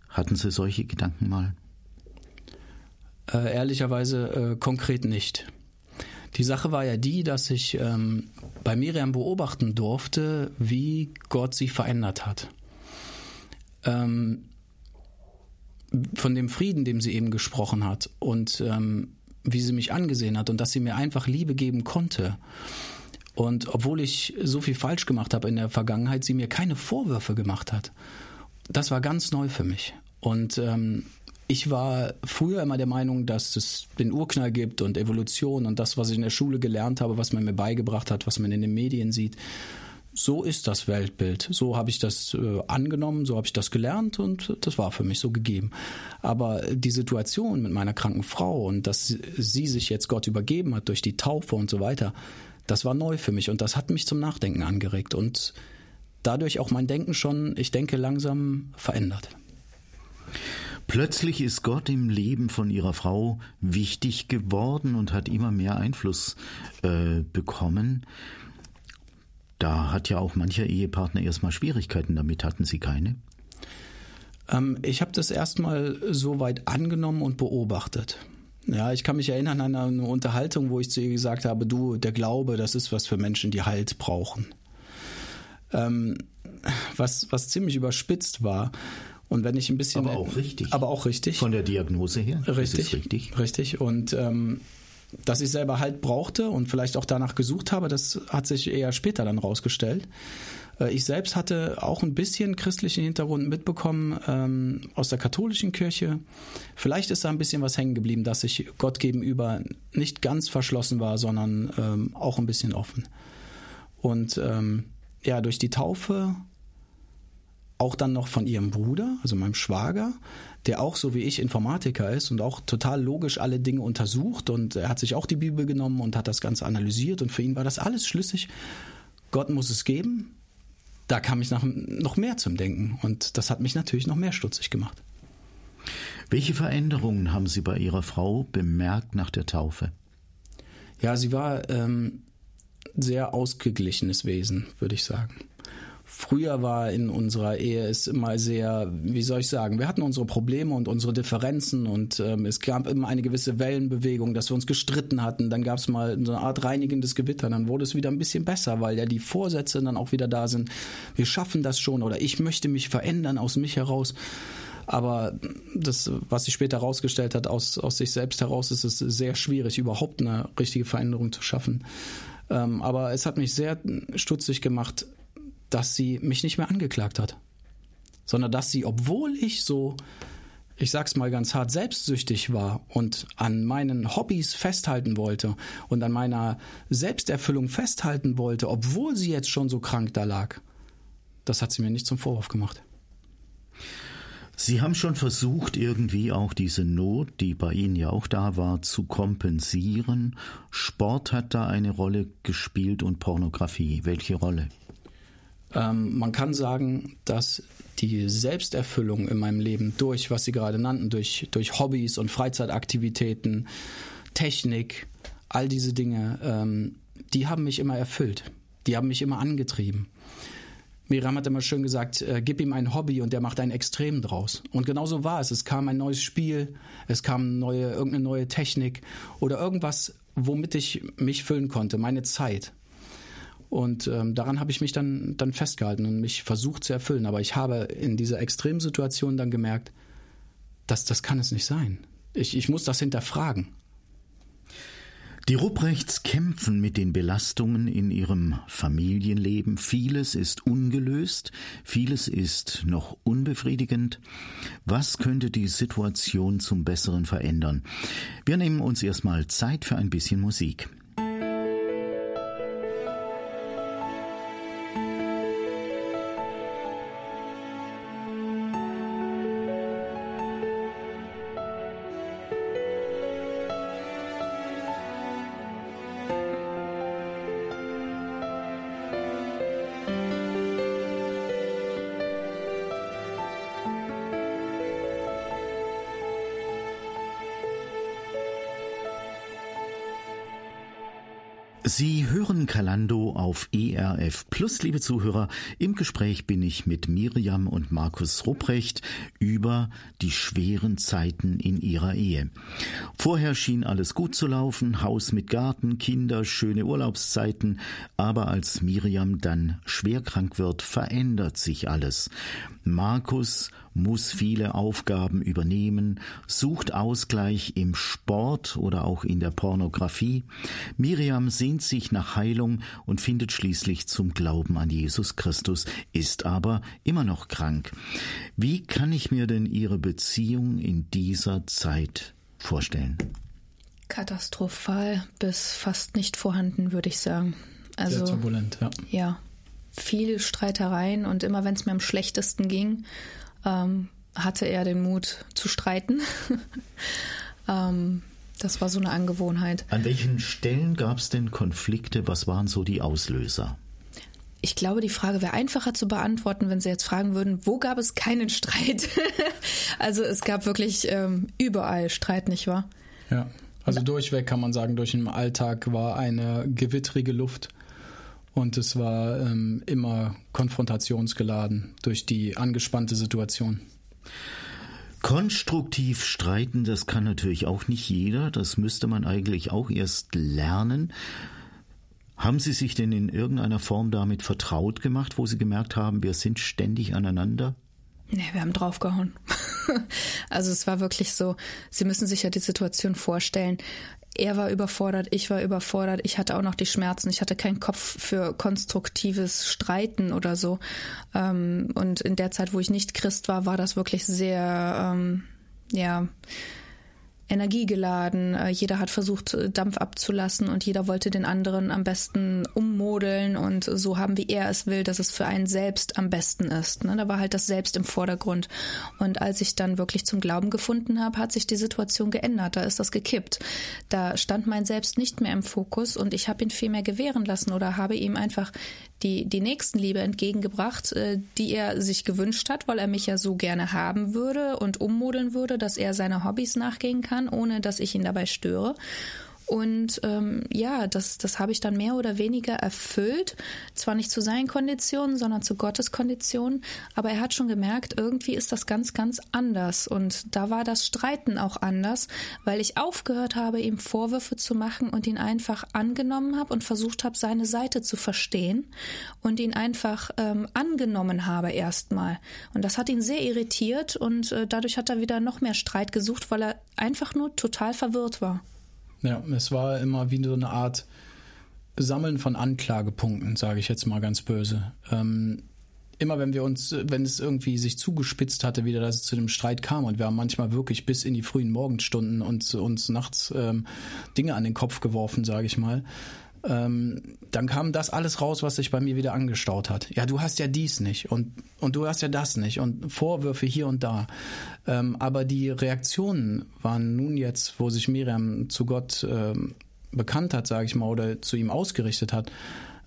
Hatten Sie solche Gedanken mal? Äh, ehrlicherweise äh, konkret nicht. Die Sache war ja die, dass ich ähm, bei Miriam beobachten durfte, wie Gott sie verändert hat. Ähm, von dem Frieden, dem sie eben gesprochen hat und ähm, wie sie mich angesehen hat und dass sie mir einfach Liebe geben konnte. Und obwohl ich so viel falsch gemacht habe in der Vergangenheit, sie mir keine Vorwürfe gemacht hat. Das war ganz neu für mich. Und ähm, ich war früher immer der Meinung, dass es den Urknall gibt und Evolution und das, was ich in der Schule gelernt habe, was man mir beigebracht hat, was man in den Medien sieht. So ist das Weltbild. So habe ich das äh, angenommen, so habe ich das gelernt und das war für mich so gegeben. Aber die Situation mit meiner kranken Frau und dass sie sich jetzt Gott übergeben hat durch die Taufe und so weiter, das war neu für mich und das hat mich zum Nachdenken angeregt und dadurch auch mein Denken schon, ich denke, langsam verändert. Plötzlich ist Gott im Leben von ihrer Frau wichtig geworden und hat immer mehr Einfluss äh, bekommen. Da hat ja auch mancher Ehepartner erstmal Schwierigkeiten damit. Hatten Sie keine? Ähm, ich habe das erstmal so weit angenommen und beobachtet. Ja, ich kann mich erinnern an eine Unterhaltung, wo ich zu ihr gesagt habe, du, der Glaube, das ist was für Menschen, die Halt brauchen. Ähm, was, was ziemlich überspitzt war. Und wenn ich ein bisschen. Aber auch richtig. Aber auch richtig. Von der Diagnose her. Richtig. richtig. Richtig. Und ähm, dass ich selber Halt brauchte und vielleicht auch danach gesucht habe, das hat sich eher später dann rausgestellt. Äh, ich selbst hatte auch ein bisschen christlichen Hintergrund mitbekommen ähm, aus der katholischen Kirche. Vielleicht ist da ein bisschen was hängen geblieben, dass ich Gott gegenüber nicht ganz verschlossen war, sondern ähm, auch ein bisschen offen. Und ähm, ja, durch die Taufe auch dann noch von ihrem Bruder, also meinem Schwager, der auch so wie ich Informatiker ist und auch total logisch alle Dinge untersucht und er hat sich auch die Bibel genommen und hat das Ganze analysiert und für ihn war das alles schlüssig. Gott muss es geben. Da kam ich nach, noch mehr zum Denken und das hat mich natürlich noch mehr stutzig gemacht. Welche Veränderungen haben Sie bei Ihrer Frau bemerkt nach der Taufe? Ja, sie war ähm, sehr ausgeglichenes Wesen, würde ich sagen. Früher war in unserer Ehe es immer sehr, wie soll ich sagen, wir hatten unsere Probleme und unsere Differenzen und ähm, es gab immer eine gewisse Wellenbewegung, dass wir uns gestritten hatten. Dann gab es mal so eine Art reinigendes Gewitter, dann wurde es wieder ein bisschen besser, weil ja die Vorsätze dann auch wieder da sind. Wir schaffen das schon oder ich möchte mich verändern aus mich heraus. Aber das, was sich später herausgestellt hat, aus, aus sich selbst heraus, ist es sehr schwierig, überhaupt eine richtige Veränderung zu schaffen. Ähm, aber es hat mich sehr stutzig gemacht, dass sie mich nicht mehr angeklagt hat, sondern dass sie, obwohl ich so, ich sag's mal ganz hart, selbstsüchtig war und an meinen Hobbys festhalten wollte und an meiner Selbsterfüllung festhalten wollte, obwohl sie jetzt schon so krank da lag, das hat sie mir nicht zum Vorwurf gemacht. Sie haben schon versucht, irgendwie auch diese Not, die bei Ihnen ja auch da war, zu kompensieren. Sport hat da eine Rolle gespielt und Pornografie. Welche Rolle? Ähm, man kann sagen, dass die Selbsterfüllung in meinem Leben durch, was Sie gerade nannten, durch, durch Hobbys und Freizeitaktivitäten, Technik, all diese Dinge, ähm, die haben mich immer erfüllt. Die haben mich immer angetrieben. Miriam hat immer schön gesagt, äh, gib ihm ein Hobby und der macht ein Extrem draus. Und genauso war es. Es kam ein neues Spiel, es kam neue, irgendeine neue Technik oder irgendwas, womit ich mich füllen konnte, meine Zeit. Und ähm, daran habe ich mich dann, dann festgehalten und mich versucht zu erfüllen. Aber ich habe in dieser Extremsituation dann gemerkt, dass das kann es nicht sein. Ich, ich muss das hinterfragen. Die Rupprechts kämpfen mit den Belastungen in ihrem Familienleben. Vieles ist ungelöst, vieles ist noch unbefriedigend. Was könnte die Situation zum Besseren verändern? Wir nehmen uns erstmal Zeit für ein bisschen Musik. Sie hören Kalando auf ERF Plus, liebe Zuhörer. Im Gespräch bin ich mit Miriam und Markus Rupprecht über die schweren Zeiten in ihrer Ehe. Vorher schien alles gut zu laufen, Haus mit Garten, Kinder, schöne Urlaubszeiten, aber als Miriam dann schwer krank wird, verändert sich alles. Markus muss viele Aufgaben übernehmen, sucht Ausgleich im Sport oder auch in der Pornografie. Miriam sehnt sich nach Heilung und findet schließlich zum Glauben an Jesus Christus, ist aber immer noch krank. Wie kann ich mir denn Ihre Beziehung in dieser Zeit vorstellen? Katastrophal bis fast nicht vorhanden, würde ich sagen. Also, Sehr turbulent, ja. Ja, viele Streitereien und immer wenn es mir am schlechtesten ging, ähm, hatte er den Mut zu streiten. (laughs) ähm, das war so eine Angewohnheit. An welchen Stellen gab es denn Konflikte? Was waren so die Auslöser? Ich glaube, die Frage wäre einfacher zu beantworten, wenn Sie jetzt fragen würden, wo gab es keinen Streit? (laughs) also es gab wirklich ähm, überall Streit, nicht wahr? Ja, also durchweg kann man sagen, durch den Alltag war eine gewittrige Luft und es war ähm, immer konfrontationsgeladen durch die angespannte Situation. Konstruktiv streiten, das kann natürlich auch nicht jeder. Das müsste man eigentlich auch erst lernen. Haben Sie sich denn in irgendeiner Form damit vertraut gemacht, wo Sie gemerkt haben, wir sind ständig aneinander? Nee, wir haben draufgehauen. (laughs) also es war wirklich so, Sie müssen sich ja die Situation vorstellen er war überfordert, ich war überfordert, ich hatte auch noch die Schmerzen, ich hatte keinen Kopf für konstruktives Streiten oder so. Ähm, und in der Zeit, wo ich nicht Christ war, war das wirklich sehr, ähm, ja, energiegeladen. Äh, jeder hat versucht, Dampf abzulassen und jeder wollte den anderen am besten ummodeln und so haben, wie er es will, dass es für einen selbst am besten ist. Ne? Da war halt das Selbst im Vordergrund. Und als ich dann wirklich zum Glauben gefunden habe, hat sich die Situation geändert. Da ist das gekippt. Da stand mein Selbst nicht mehr im Fokus und ich habe ihn viel mehr gewähren lassen oder habe ihm einfach die, die Nächstenliebe entgegengebracht, äh, die er sich gewünscht hat, weil er mich ja so gerne haben würde und ummodeln würde, dass er seine Hobbys nachgehen kann, ohne dass ich ihn dabei störe. Und ähm, ja, das, das habe ich dann mehr oder weniger erfüllt. Zwar nicht zu seinen Konditionen, sondern zu Gottes Konditionen. Aber er hat schon gemerkt, irgendwie ist das ganz, ganz anders. Und da war das Streiten auch anders, weil ich aufgehört habe, ihm Vorwürfe zu machen und ihn einfach angenommen habe und versucht habe, seine Seite zu verstehen und ihn einfach ähm, angenommen habe erstmal. Und das hat ihn sehr irritiert und äh, dadurch hat er wieder noch mehr Streit gesucht, weil er einfach nur total verwirrt war. Ja, es war immer wie so eine Art Sammeln von Anklagepunkten, sage ich jetzt mal ganz böse. Ähm, immer wenn wir uns, wenn es irgendwie sich zugespitzt hatte, wieder, dass es zu dem Streit kam und wir haben manchmal wirklich bis in die frühen Morgenstunden uns, uns nachts ähm, Dinge an den Kopf geworfen, sage ich mal, ähm, dann kam das alles raus, was sich bei mir wieder angestaut hat. Ja, du hast ja dies nicht und, und du hast ja das nicht und Vorwürfe hier und da. Ähm, aber die Reaktionen waren nun jetzt, wo sich Miriam zu Gott ähm, bekannt hat, sage ich mal, oder zu ihm ausgerichtet hat,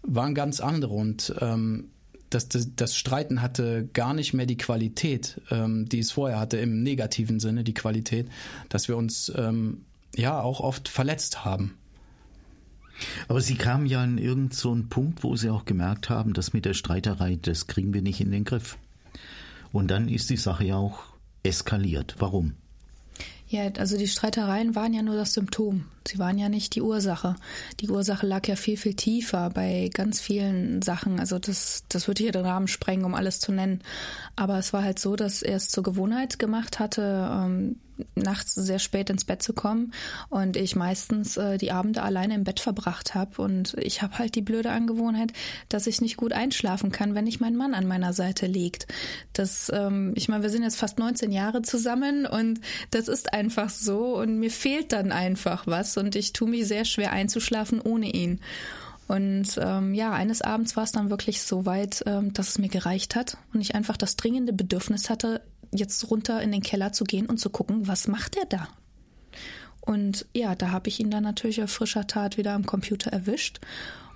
waren ganz andere und ähm, das, das, das, Streiten hatte gar nicht mehr die Qualität, ähm, die es vorher hatte, im negativen Sinne, die Qualität, dass wir uns ähm, ja auch oft verletzt haben. Aber Sie kamen ja an irgendeinen so Punkt, wo Sie auch gemerkt haben, dass mit der Streiterei, das kriegen wir nicht in den Griff. Und dann ist die Sache ja auch eskaliert. Warum? Ja, also die Streitereien waren ja nur das Symptom. Sie waren ja nicht die Ursache. Die Ursache lag ja viel, viel tiefer bei ganz vielen Sachen. Also das, das würde hier den Rahmen sprengen, um alles zu nennen. Aber es war halt so, dass er es zur Gewohnheit gemacht hatte, ähm, nachts sehr spät ins Bett zu kommen und ich meistens äh, die Abende alleine im Bett verbracht habe und ich habe halt die blöde Angewohnheit, dass ich nicht gut einschlafen kann, wenn nicht mein Mann an meiner Seite liegt. Das, ähm, ich meine, wir sind jetzt fast 19 Jahre zusammen und das ist einfach so und mir fehlt dann einfach was und ich tue mich sehr schwer einzuschlafen ohne ihn. Und ähm, ja, eines Abends war es dann wirklich so weit, ähm, dass es mir gereicht hat und ich einfach das dringende Bedürfnis hatte, jetzt runter in den Keller zu gehen und zu gucken, was macht er da? Und ja, da habe ich ihn dann natürlich auf frischer Tat wieder am Computer erwischt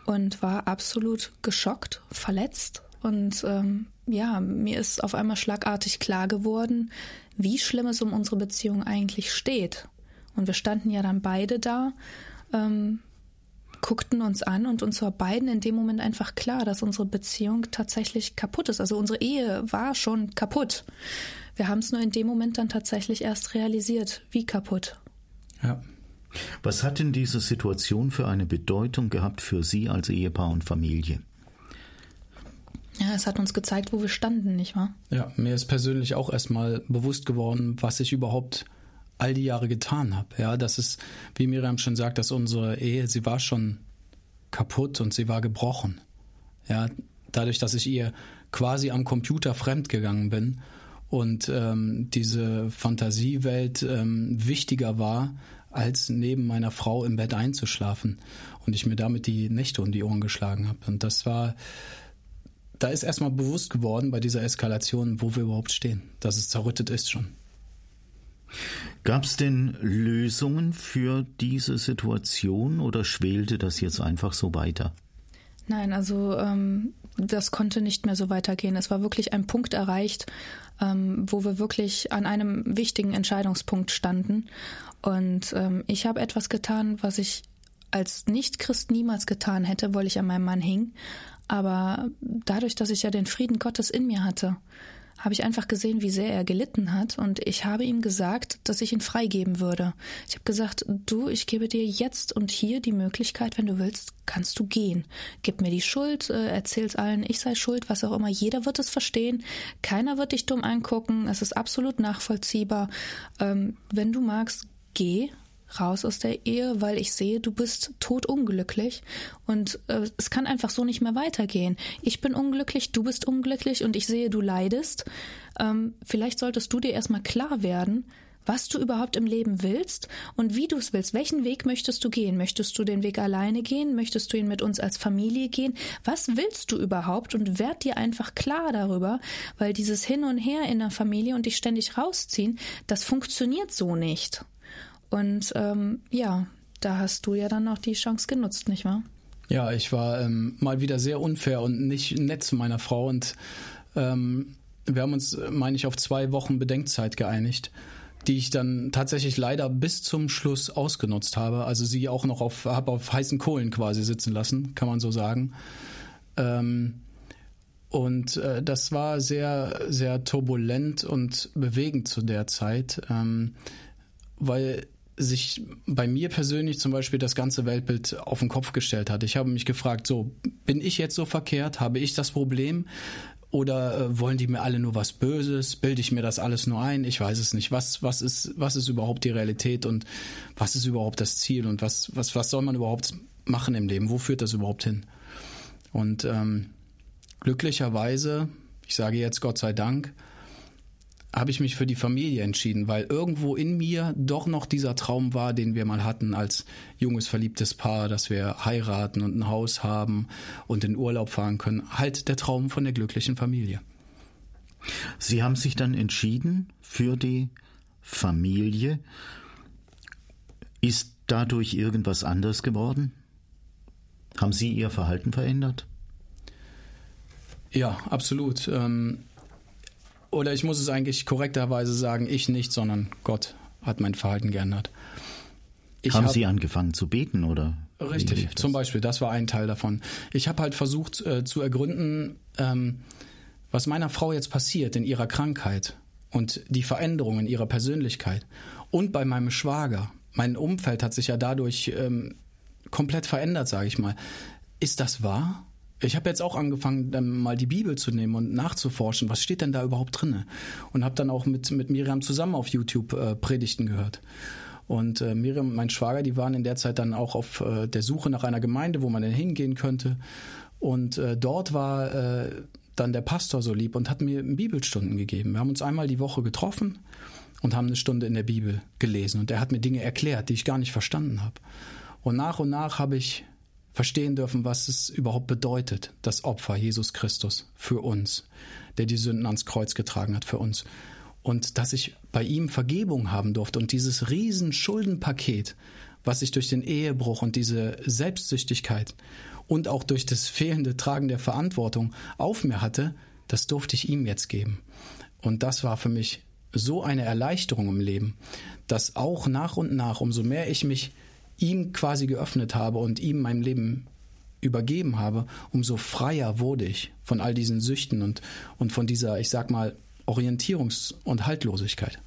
und war absolut geschockt, verletzt. Und ähm, ja, mir ist auf einmal schlagartig klar geworden, wie schlimm es um unsere Beziehung eigentlich steht. Und wir standen ja dann beide da, ähm, guckten uns an und uns war beiden in dem Moment einfach klar, dass unsere Beziehung tatsächlich kaputt ist. Also unsere Ehe war schon kaputt. Wir haben es nur in dem Moment dann tatsächlich erst realisiert, wie kaputt. Ja. Was hat denn diese Situation für eine Bedeutung gehabt für Sie als Ehepaar und Familie? Ja, es hat uns gezeigt, wo wir standen, nicht wahr? Ja, mir ist persönlich auch erstmal bewusst geworden, was ich überhaupt all die Jahre getan habe. Ja, das ist, wie Miriam schon sagt, dass unsere Ehe, sie war schon kaputt und sie war gebrochen. Ja, dadurch, dass ich ihr quasi am Computer fremd gegangen bin und ähm, diese Fantasiewelt ähm, wichtiger war, als neben meiner Frau im Bett einzuschlafen und ich mir damit die Nächte um die Ohren geschlagen habe. Und das war, da ist erstmal bewusst geworden bei dieser Eskalation, wo wir überhaupt stehen, dass es zerrüttet ist schon. Gab es denn Lösungen für diese Situation oder schwelte das jetzt einfach so weiter? Nein, also ähm, das konnte nicht mehr so weitergehen. Es war wirklich ein Punkt erreicht, ähm, wo wir wirklich an einem wichtigen Entscheidungspunkt standen. Und ähm, ich habe etwas getan, was ich als Nicht-Christ niemals getan hätte, weil ich an meinem Mann hing. Aber dadurch, dass ich ja den Frieden Gottes in mir hatte, habe ich einfach gesehen, wie sehr er gelitten hat und ich habe ihm gesagt, dass ich ihn freigeben würde. Ich habe gesagt, du, ich gebe dir jetzt und hier die Möglichkeit, wenn du willst, kannst du gehen. Gib mir die Schuld, äh, erzähl's allen, ich sei schuld, was auch immer. Jeder wird es verstehen. Keiner wird dich dumm angucken. Es ist absolut nachvollziehbar. Ähm, wenn du magst, geh raus aus der Ehe, weil ich sehe, du bist totunglücklich und äh, es kann einfach so nicht mehr weitergehen. Ich bin unglücklich, du bist unglücklich und ich sehe, du leidest. Ähm, vielleicht solltest du dir erstmal klar werden, was du überhaupt im Leben willst und wie du es willst. Welchen Weg möchtest du gehen? Möchtest du den Weg alleine gehen? Möchtest du ihn mit uns als Familie gehen? Was willst du überhaupt? Und werd dir einfach klar darüber, weil dieses Hin und Her in der Familie und dich ständig rausziehen, das funktioniert so nicht. Und ähm, ja, da hast du ja dann auch die Chance genutzt, nicht wahr? Ja, ich war ähm, mal wieder sehr unfair und nicht nett zu meiner Frau und ähm, wir haben uns, meine ich, auf zwei Wochen Bedenkzeit geeinigt, die ich dann tatsächlich leider bis zum Schluss ausgenutzt habe. Also sie auch noch auf, habe auf heißen Kohlen quasi sitzen lassen, kann man so sagen. Ähm, und äh, das war sehr, sehr turbulent und bewegend zu der Zeit, ähm, weil sich bei mir persönlich zum Beispiel das ganze Weltbild auf den Kopf gestellt hat. Ich habe mich gefragt, so, bin ich jetzt so verkehrt? Habe ich das Problem? Oder äh, wollen die mir alle nur was Böses? Bilde ich mir das alles nur ein? Ich weiß es nicht. Was, was, ist, was ist überhaupt die Realität und was ist überhaupt das Ziel und was, was, was soll man überhaupt machen im Leben? Wo führt das überhaupt hin? Und ähm, glücklicherweise, ich sage jetzt Gott sei Dank, habe ich mich für die Familie entschieden, weil irgendwo in mir doch noch dieser Traum war, den wir mal hatten als junges verliebtes Paar, dass wir heiraten und ein Haus haben und in Urlaub fahren können. Halt der Traum von der glücklichen Familie. Sie haben sich dann entschieden für die Familie. Ist dadurch irgendwas anders geworden? Haben Sie Ihr Verhalten verändert? Ja, absolut. Ähm, oder ich muss es eigentlich korrekterweise sagen, ich nicht, sondern Gott hat mein Verhalten geändert. Ich Haben hab, Sie angefangen zu beten oder? Richtig, zum Beispiel, das war ein Teil davon. Ich habe halt versucht äh, zu ergründen, ähm, was meiner Frau jetzt passiert in ihrer Krankheit und die Veränderungen in ihrer Persönlichkeit und bei meinem Schwager. Mein Umfeld hat sich ja dadurch ähm, komplett verändert, sage ich mal. Ist das wahr? Ich habe jetzt auch angefangen, dann mal die Bibel zu nehmen und nachzuforschen, was steht denn da überhaupt drinne? Und habe dann auch mit, mit Miriam zusammen auf YouTube äh, Predigten gehört. Und äh, Miriam und mein Schwager, die waren in der Zeit dann auch auf äh, der Suche nach einer Gemeinde, wo man denn hingehen könnte. Und äh, dort war äh, dann der Pastor so lieb und hat mir Bibelstunden gegeben. Wir haben uns einmal die Woche getroffen und haben eine Stunde in der Bibel gelesen. Und er hat mir Dinge erklärt, die ich gar nicht verstanden habe. Und nach und nach habe ich verstehen dürfen, was es überhaupt bedeutet, das Opfer Jesus Christus für uns, der die Sünden ans Kreuz getragen hat für uns. Und dass ich bei ihm Vergebung haben durfte und dieses riesen Schuldenpaket, was ich durch den Ehebruch und diese Selbstsüchtigkeit und auch durch das fehlende Tragen der Verantwortung auf mir hatte, das durfte ich ihm jetzt geben. Und das war für mich so eine Erleichterung im Leben, dass auch nach und nach, umso mehr ich mich ihm quasi geöffnet habe und ihm mein Leben übergeben habe, umso freier wurde ich von all diesen Süchten und, und von dieser, ich sag mal, Orientierungs- und Haltlosigkeit.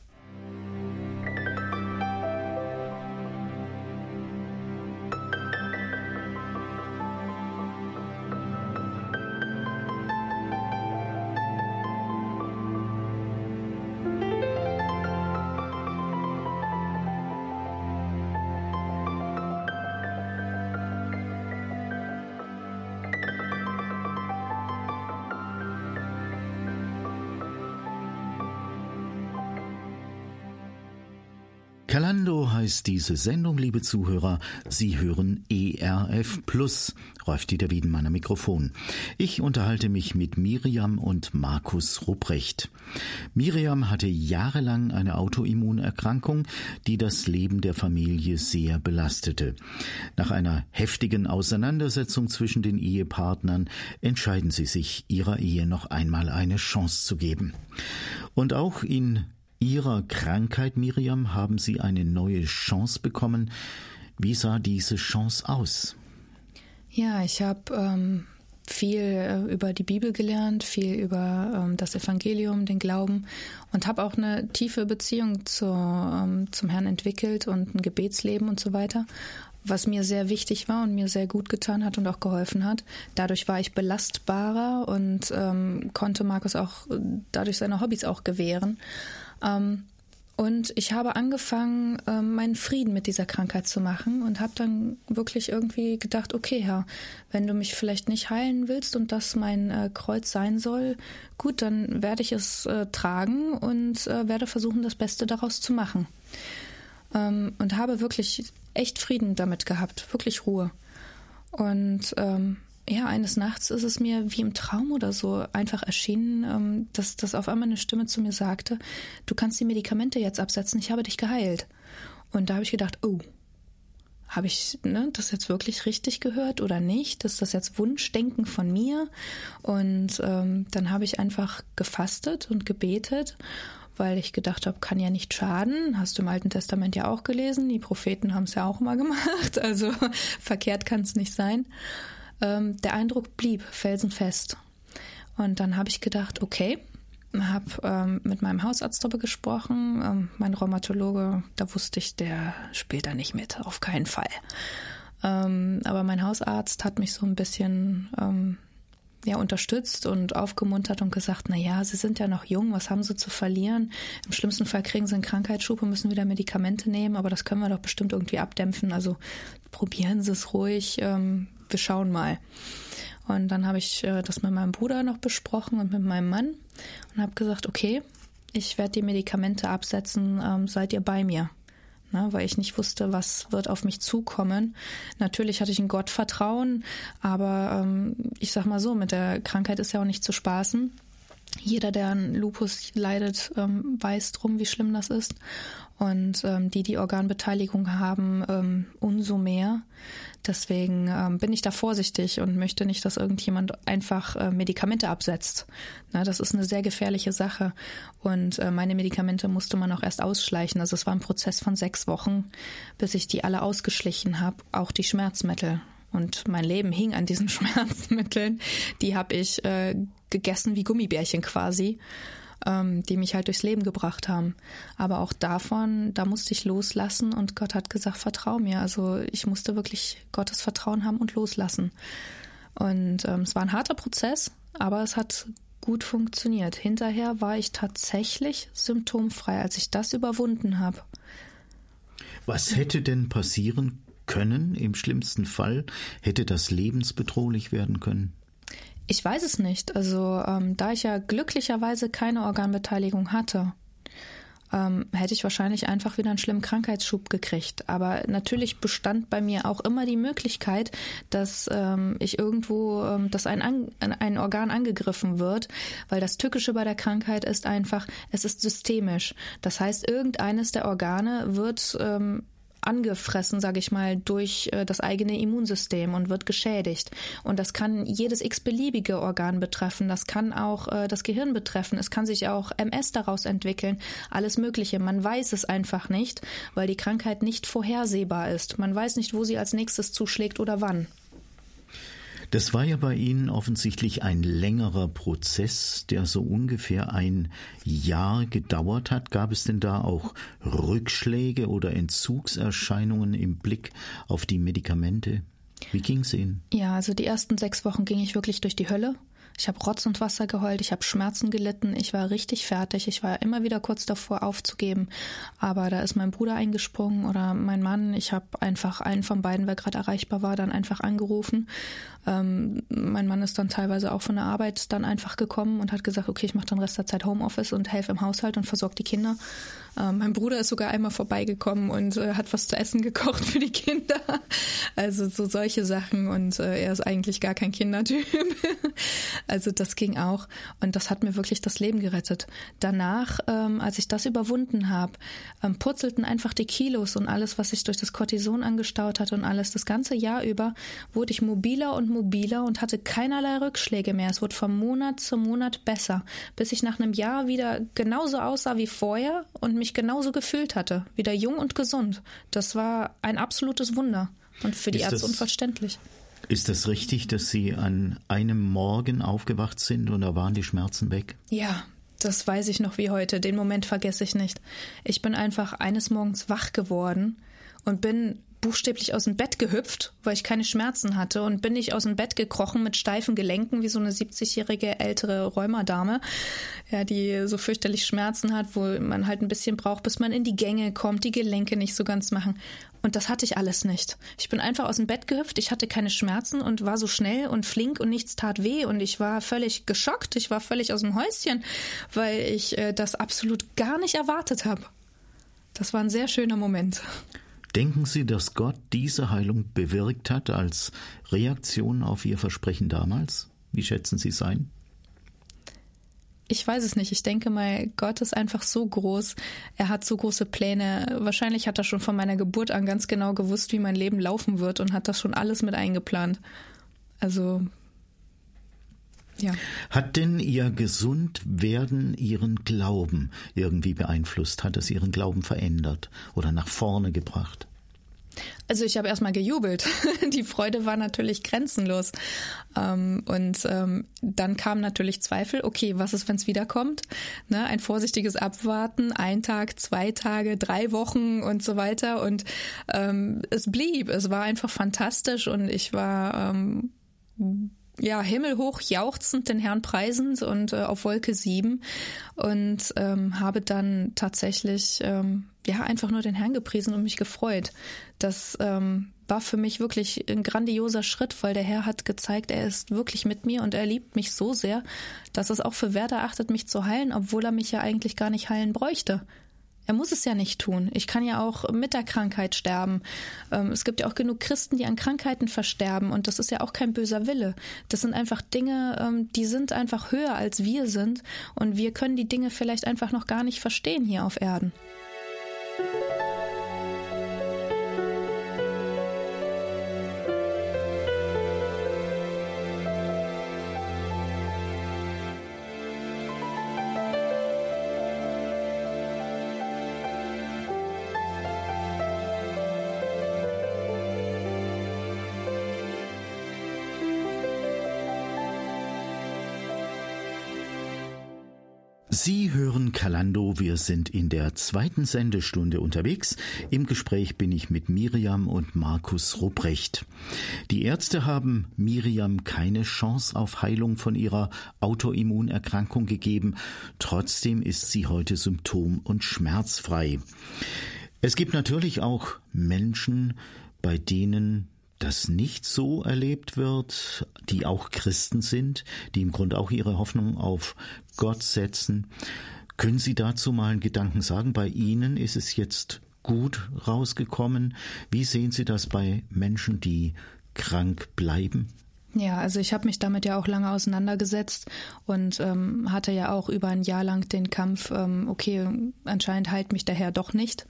Diese Sendung, liebe Zuhörer. Sie hören ERF Plus. Rolf Dieter Wiedenmann am Mikrofon. Ich unterhalte mich mit Miriam und Markus Ruprecht. Miriam hatte jahrelang eine Autoimmunerkrankung, die das Leben der Familie sehr belastete. Nach einer heftigen Auseinandersetzung zwischen den Ehepartnern entscheiden sie sich, ihrer Ehe noch einmal eine Chance zu geben. Und auch in Ihrer Krankheit, Miriam, haben Sie eine neue Chance bekommen. Wie sah diese Chance aus? Ja, ich habe ähm, viel äh, über die Bibel gelernt, viel über ähm, das Evangelium, den Glauben und habe auch eine tiefe Beziehung zur, ähm, zum Herrn entwickelt und ein Gebetsleben und so weiter was mir sehr wichtig war und mir sehr gut getan hat und auch geholfen hat. Dadurch war ich belastbarer und ähm, konnte Markus auch dadurch seine Hobbys auch gewähren. Ähm, Und ich habe angefangen, ähm, meinen Frieden mit dieser Krankheit zu machen und habe dann wirklich irgendwie gedacht, okay, Herr, wenn du mich vielleicht nicht heilen willst und das mein äh, Kreuz sein soll, gut, dann werde ich es äh, tragen und äh, werde versuchen, das Beste daraus zu machen. Ähm, und habe wirklich echt Frieden damit gehabt, wirklich Ruhe. Und ähm, ja, eines Nachts ist es mir wie im Traum oder so einfach erschienen, ähm, dass, dass auf einmal eine Stimme zu mir sagte, du kannst die Medikamente jetzt absetzen, ich habe dich geheilt. Und da habe ich gedacht, oh, habe ich ne, das jetzt wirklich richtig gehört oder nicht? Ist das jetzt Wunschdenken von mir? Und ähm, dann habe ich einfach gefastet und gebetet, weil ich gedacht habe, kann ja nicht schaden. Hast du im Alten Testament ja auch gelesen. Die Propheten haben es ja auch immer (laughs) gemacht. Also verkehrt kann es nicht sein. Ähm, der Eindruck blieb felsenfest. Und dann habe ich gedacht, okay, habe ähm, mit meinem Hausarzt darüber gesprochen. Ähm, mein Rheumatologe, da wusste ich, der spielt da nicht mit, auf keinen Fall. Ähm, aber mein Hausarzt hat mich so ein bisschen ähm, ja, unterstützt und aufgemuntert und gesagt, na ja, Sie sind ja noch jung, was haben Sie zu verlieren? Im schlimmsten Fall kriegen Sie einen Krankheitsschub und müssen wieder Medikamente nehmen, aber das können wir doch bestimmt irgendwie abdämpfen. Also probieren Sie es ruhig. Ähm, wir schauen mal. Und dann habe ich äh, das mit meinem Bruder noch besprochen und mit meinem Mann und habe gesagt, okay, ich werde die Medikamente absetzen, ähm, seid ihr bei mir? Na, weil ich nicht wusste, was wird auf mich zukommen. Natürlich hatte ich ein Gottvertrauen, aber ähm, ich sag mal so, mit der Krankheit ist ja auch nicht zu spaßen. Jeder, der an Lupus leidet, ähm, weiß drum, wie schlimm das ist. Und ähm, die, die Organbeteiligung haben, ähm, umso mehr. Deswegen ähm, bin ich da vorsichtig und möchte nicht, dass irgendjemand einfach äh, Medikamente absetzt. Na, das ist eine sehr gefährliche Sache. Und äh, meine Medikamente musste man auch erst ausschleichen. Also es war ein Prozess von sechs Wochen, bis ich die alle ausgeschlichen habe, auch die Schmerzmittel. Und mein Leben hing an diesen (laughs) Schmerzmitteln. Die habe ich äh, gegessen wie Gummibärchen quasi ähm, die mich halt durchs Leben gebracht haben. Aber auch davon, da musste ich loslassen und Gott hat gesagt, vertrau mir. Also ich musste wirklich Gottes Vertrauen haben und loslassen. Und ähm, es war ein harter Prozess, aber es hat gut funktioniert. Hinterher war ich tatsächlich symptomfrei, als ich das überwunden habe. Was hätte denn passieren können im schlimmsten Fall? Hätte das lebensbedrohlich werden können? Ich weiß es nicht. Also ähm, da ich ja glücklicherweise keine Organbeteiligung hatte, ähm, hätte ich wahrscheinlich einfach wieder einen schlimmen Krankheitsschub gekriegt. Aber natürlich bestand bei mir auch immer die Möglichkeit, dass ähm, ich irgendwo, ähm, dass ein, ein Organ angegriffen wird, weil das Tückische bei der Krankheit ist einfach, es ist systemisch. Das heißt, irgendeines der Organe wird ähm, angefressen, sage ich mal, durch äh, das eigene Immunsystem und wird geschädigt. Und das kann jedes x-beliebige Organ betreffen. Das kann auch äh, das Gehirn betreffen. Es kann sich auch MS daraus entwickeln. Alles Mögliche. Man weiß es einfach nicht, weil die Krankheit nicht vorhersehbar ist. Man weiß nicht, wo sie als nächstes zuschlägt oder wann. Das war ja bei Ihnen offensichtlich ein längerer Prozess, der so ungefähr ein Jahr gedauert hat. Gab es denn da auch Rückschläge oder Entzugserscheinungen im Blick auf die Medikamente? Wie ging es Ihnen? Ja, also die ersten sechs Wochen ging ich wirklich durch die Hölle. Ich habe Rotz und Wasser geheult, ich habe Schmerzen gelitten, ich war richtig fertig, ich war immer wieder kurz davor aufzugeben. Aber da ist mein Bruder eingesprungen oder mein Mann. Ich habe einfach einen von beiden, wer gerade erreichbar war, dann einfach angerufen. Ähm, mein Mann ist dann teilweise auch von der Arbeit dann einfach gekommen und hat gesagt, okay, ich mache dann Rest der Zeit Homeoffice und helfe im Haushalt und versorge die Kinder. Ähm, mein Bruder ist sogar einmal vorbeigekommen und äh, hat was zu essen (laughs) gekocht für die Kinder. Also so solche Sachen und äh, er ist eigentlich gar kein Kindertyp. (laughs) also das ging auch und das hat mir wirklich das Leben gerettet. Danach, ähm, als ich das überwunden habe, ähm, purzelten einfach die Kilos und alles, was sich durch das Cortison angestaut hat und alles. Das ganze Jahr über wurde ich mobiler und mobiler und hatte keinerlei Rückschläge mehr. Es wurde von Monat zu Monat besser, bis ich nach einem Jahr wieder genauso aussah wie vorher und mich mich genauso gefühlt hatte, wieder jung und gesund. Das war ein absolutes Wunder und für die ist Ärzte das, unverständlich. Ist das richtig, dass Sie an einem Morgen aufgewacht sind und da waren die Schmerzen weg? Ja, das weiß ich noch wie heute. Den Moment vergesse ich nicht. Ich bin einfach eines Morgens wach geworden und bin buchstäblich aus dem Bett gehüpft, weil ich keine Schmerzen hatte und bin ich aus dem Bett gekrochen mit steifen Gelenken wie so eine 70-jährige ältere Rheumadame, ja, die so fürchterlich Schmerzen hat, wo man halt ein bisschen braucht, bis man in die Gänge kommt, die Gelenke nicht so ganz machen. Und das hatte ich alles nicht. Ich bin einfach aus dem Bett gehüpft, ich hatte keine Schmerzen und war so schnell und flink und nichts tat weh und ich war völlig geschockt, ich war völlig aus dem Häuschen, weil ich äh, das absolut gar nicht erwartet habe. Das war ein sehr schöner Moment. Denken Sie, dass Gott diese Heilung bewirkt hat als Reaktion auf Ihr Versprechen damals? Wie schätzen Sie es ein? Ich weiß es nicht. Ich denke mal, Gott ist einfach so groß. Er hat so große Pläne. Wahrscheinlich hat er schon von meiner Geburt an ganz genau gewusst, wie mein Leben laufen wird und hat das schon alles mit eingeplant. Also, ja. Hat denn Ihr Gesundwerden Ihren Glauben irgendwie beeinflusst? Hat es Ihren Glauben verändert oder nach vorne gebracht? Also ich habe erstmal gejubelt. (laughs) Die Freude war natürlich grenzenlos. Ähm, und ähm, dann kamen natürlich Zweifel. Okay, was ist, wenn es wiederkommt? Ne, ein vorsichtiges Abwarten, ein Tag, zwei Tage, drei Wochen und so weiter. Und ähm, es blieb. Es war einfach fantastisch und ich war ja, himmelhoch jauchzend den Herrn preisend und äh, auf Wolke sieben und ähm, habe dann tatsächlich ähm, ja einfach nur den Herrn gepriesen und mich gefreut. Das ähm, war für mich wirklich ein grandioser Schritt, weil der Herr hat gezeigt, er ist wirklich mit mir und er liebt mich so sehr, dass es auch für Wert erachtet, mich zu heilen, obwohl er mich ja eigentlich gar nicht heilen bräuchte. Er muss es ja nicht tun. Ich kann ja auch mit der Krankheit sterben. Ähm, es gibt ja auch genug Christen, die an Krankheiten versterben und das ist ja auch kein böser Wille. Das sind einfach Dinge, ähm, die sind einfach höher als wir sind und wir können die Dinge vielleicht einfach noch gar nicht verstehen hier auf Erden. Sie hören Kalando, wir sind in der zweiten Sendestunde unterwegs. Im Gespräch bin ich mit Miriam und Markus Rupprecht. Die Ärzte haben Miriam keine Chance auf Heilung von ihrer Autoimmunerkrankung gegeben. Trotzdem ist sie heute symptom- und schmerzfrei. Es gibt natürlich auch Menschen, bei denen das nicht so erlebt wird, die auch Christen sind, die im Grunde auch ihre Hoffnung auf Gott setzen. Können Sie dazu mal einen Gedanken sagen? Bei Ihnen ist es jetzt gut rausgekommen. Wie sehen Sie das bei Menschen, die krank bleiben? Ja, also ich habe mich damit ja auch lange auseinandergesetzt und ähm, hatte ja auch über ein Jahr lang den Kampf, ähm, okay, anscheinend heilt mich der Herr doch nicht.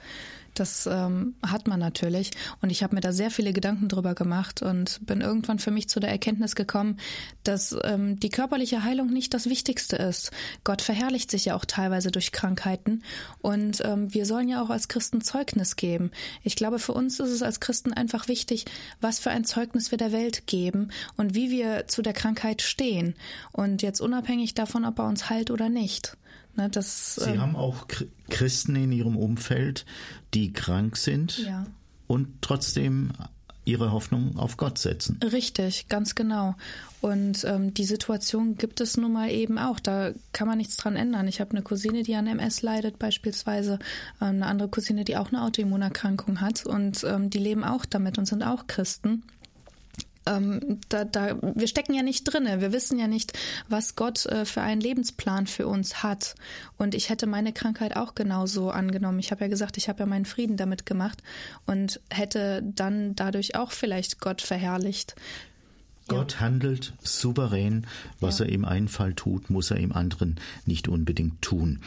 Das ähm, hat man natürlich. Und ich habe mir da sehr viele Gedanken drüber gemacht und bin irgendwann für mich zu der Erkenntnis gekommen, dass ähm, die körperliche Heilung nicht das Wichtigste ist. Gott verherrlicht sich ja auch teilweise durch Krankheiten. Und ähm, wir sollen ja auch als Christen Zeugnis geben. Ich glaube, für uns ist es als Christen einfach wichtig, was für ein Zeugnis wir der Welt geben und wie wir zu der Krankheit stehen. Und jetzt unabhängig davon, ob er uns heilt oder nicht. Ne, das, Sie ähm, haben auch Christen in Ihrem Umfeld, die krank sind ja. und trotzdem ihre Hoffnung auf Gott setzen. Richtig, ganz genau. Und ähm, die Situation gibt es nun mal eben auch. Da kann man nichts dran ändern. Ich habe eine Cousine, die an MS leidet beispielsweise, äh, eine andere Cousine, die auch eine Autoimmunerkrankung hat und ähm, die leben auch damit und sind auch Christen ähm, da, da, wir stecken ja nicht drinne. Wir wissen ja nicht, was Gott äh, für einen Lebensplan für uns hat. Und ich hätte meine Krankheit auch genauso angenommen. Ich habe ja gesagt, ich habe ja meinen Frieden damit gemacht und hätte dann dadurch auch vielleicht Gott verherrlicht. Gott ja. handelt souverän. Was ja. er im einen Fall tut, muss er im anderen nicht unbedingt tun.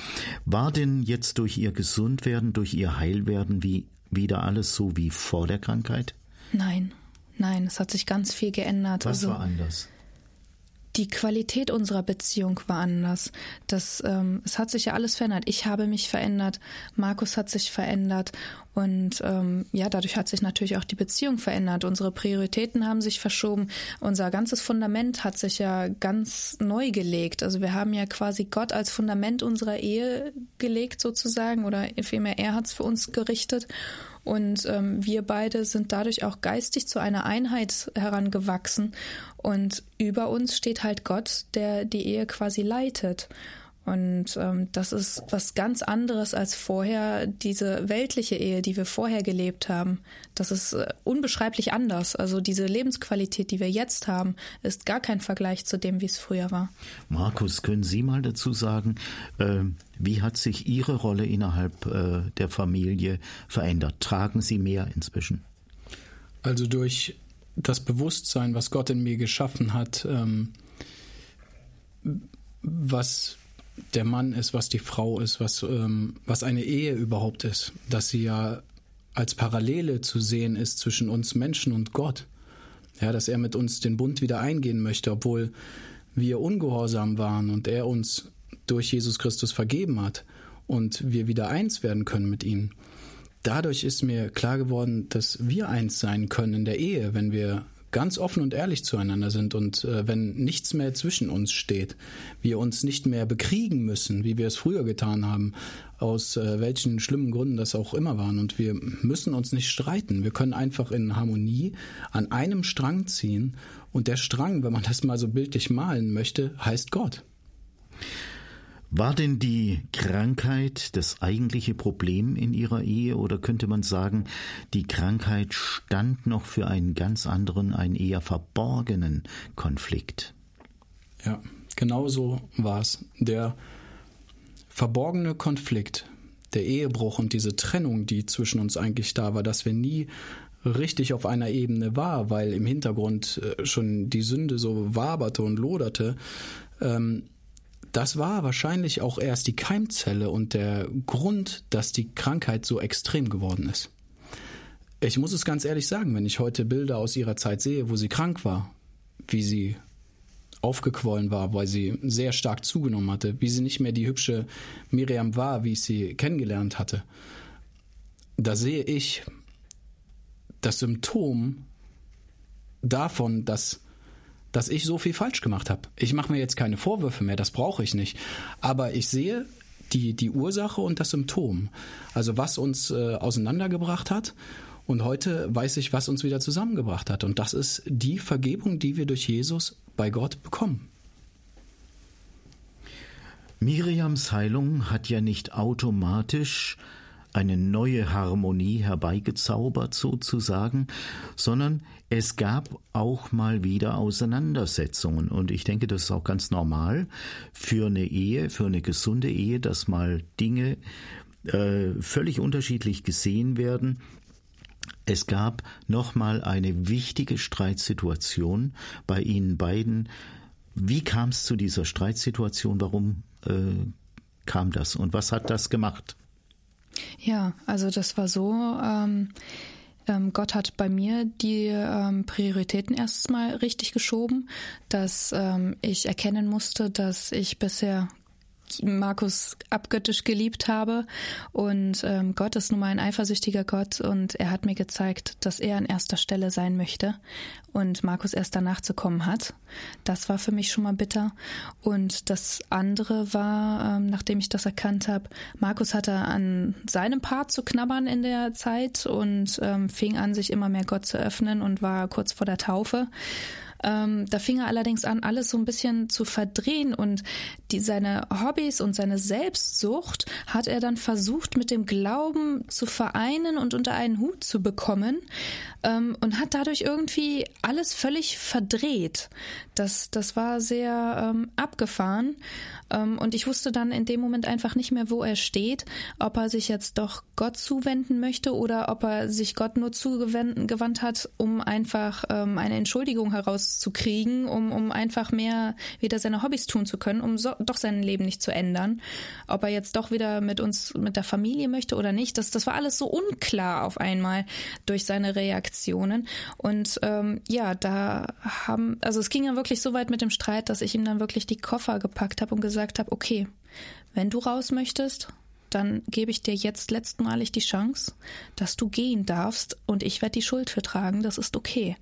War denn jetzt durch ihr Gesundwerden, durch ihr Heilwerden wie wieder alles so wie vor der Krankheit? Nein. Nein, es hat sich ganz viel geändert. Was also, war anders? Die Qualität unserer Beziehung war anders. Das, ähm, es hat sich ja alles verändert. Ich habe mich verändert, Markus hat sich verändert und ähm, ja, dadurch hat sich natürlich auch die Beziehung verändert. Unsere Prioritäten haben sich verschoben. Unser ganzes Fundament hat sich ja ganz neu gelegt. Also wir haben ja quasi Gott als Fundament unserer Ehe gelegt sozusagen oder vielmehr er hat es für uns gerichtet Und ähm, wir beide sind dadurch auch geistig zu einer Einheit herangewachsen. Und über uns steht halt Gott, der die Ehe quasi leitet. Und ähm, das ist was ganz anderes als vorher diese weltliche Ehe, die wir vorher gelebt haben. Das ist äh, unbeschreiblich anders. Also diese Lebensqualität, die wir jetzt haben, ist gar kein Vergleich zu dem, wie es früher war. Markus, können Sie mal dazu sagen, äh, wie hat sich Ihre Rolle innerhalb äh, der Familie verändert? Tragen Sie mehr inzwischen? Also durch das Bewusstsein, was Gott in mir geschaffen hat, ähm, was der Mann ist, was die Frau ist, was, ähm, was eine Ehe überhaupt ist, dass sie ja als Parallele zu sehen ist zwischen uns Menschen und Gott. Ja, dass er mit uns den Bund wieder eingehen möchte, obwohl wir ungehorsam waren und er uns durch Jesus Christus vergeben hat und wir wieder eins werden können mit ihm. Dadurch ist mir klar geworden, dass wir eins sein können in der Ehe, wenn wir ganz offen und ehrlich zueinander sind und äh, wenn nichts mehr zwischen uns steht, wir uns nicht mehr bekriegen müssen, wie wir es früher getan haben, aus äh, welchen schlimmen Gründen das auch immer waren und wir müssen uns nicht streiten, wir können einfach in Harmonie an einem Strang ziehen und der Strang, wenn man das mal so bildlich malen möchte, heißt Gott. War denn die Krankheit das eigentliche Problem in Ihrer Ehe oder könnte man sagen, die Krankheit stand noch für einen ganz anderen, einen eher verborgenen Konflikt? Ja, genau so war es. Der verborgene Konflikt, der Ehebruch und diese Trennung, die zwischen uns eigentlich da war, dass wir nie richtig auf einer Ebene war, weil im Hintergrund äh, schon die Sünde so waberte und loderte, ähm, das war wahrscheinlich auch erst die Keimzelle und der Grund, dass die Krankheit so extrem geworden ist. Ich muss es ganz ehrlich sagen, wenn ich heute Bilder aus ihrer Zeit sehe, wo sie krank war, wie sie aufgequollen war, weil sie sehr stark zugenommen hatte, wie sie nicht mehr die hübsche Miriam war, wie ich sie kennengelernt hatte, da sehe ich das Symptom davon, dass dass ich so viel falsch gemacht habe. Ich mache mir jetzt keine Vorwürfe mehr, das brauche ich nicht. Aber ich sehe die, die Ursache und das Symptom. Also was uns äh, auseinandergebracht hat. Und heute weiß ich, was uns wieder zusammengebracht hat. Und das ist die Vergebung, die wir durch Jesus bei Gott bekommen. Miriams Heilung hat ja nicht automatisch eine neue Harmonie herbeigezaubert sozusagen, sondern es gab auch mal wieder Auseinandersetzungen. Und ich denke, das ist auch ganz normal für eine Ehe, für eine gesunde Ehe, dass mal Dinge äh, völlig unterschiedlich gesehen werden. Es gab nochmal eine wichtige Streitsituation bei Ihnen beiden. Wie kam es zu dieser Streitsituation? Warum äh, kam das und was hat das gemacht? Ja, also das war so. Ähm, ähm, Gott hat bei mir die ähm, Prioritäten erstmal richtig geschoben, dass ähm, ich erkennen musste, dass ich bisher Markus abgöttisch geliebt habe. Und ähm, Gott ist nun mal ein eifersüchtiger Gott und er hat mir gezeigt, dass er an erster Stelle sein möchte und Markus erst danach zu kommen hat. Das war für mich schon mal bitter. Und das andere war, ähm, nachdem ich das erkannt habe, Markus hatte an seinem Part zu knabbern in der Zeit und ähm, fing an, sich immer mehr Gott zu öffnen und war kurz vor der Taufe. Ähm, da fing er allerdings an, alles so ein bisschen zu verdrehen und die, seine Hobbys und seine Selbstsucht hat er dann versucht mit dem Glauben zu vereinen und unter einen Hut zu bekommen ähm, und hat dadurch irgendwie alles völlig verdreht. Das, das war sehr ähm, abgefahren ähm, und ich wusste dann in dem Moment einfach nicht mehr, wo er steht, ob er sich jetzt doch Gott zuwenden möchte oder ob er sich Gott nur zugewandt hat, um einfach ähm, eine Entschuldigung herauszukriegen, um, um einfach mehr wieder seine Hobbys tun zu können, um so, doch sein Leben nicht zu ändern. Ob er jetzt doch wieder mit uns, mit der Familie möchte oder nicht, das, das war alles so unklar auf einmal durch seine Reaktionen. Und ähm, ja, da haben, also es ging ja wirklich so weit mit dem Streit, dass ich ihm dann wirklich die Koffer gepackt habe und gesagt gesagt habe, okay, wenn du raus möchtest, dann gebe ich dir jetzt letztmalig die Chance, dass du gehen darfst und ich werde die Schuld für tragen, das ist okay.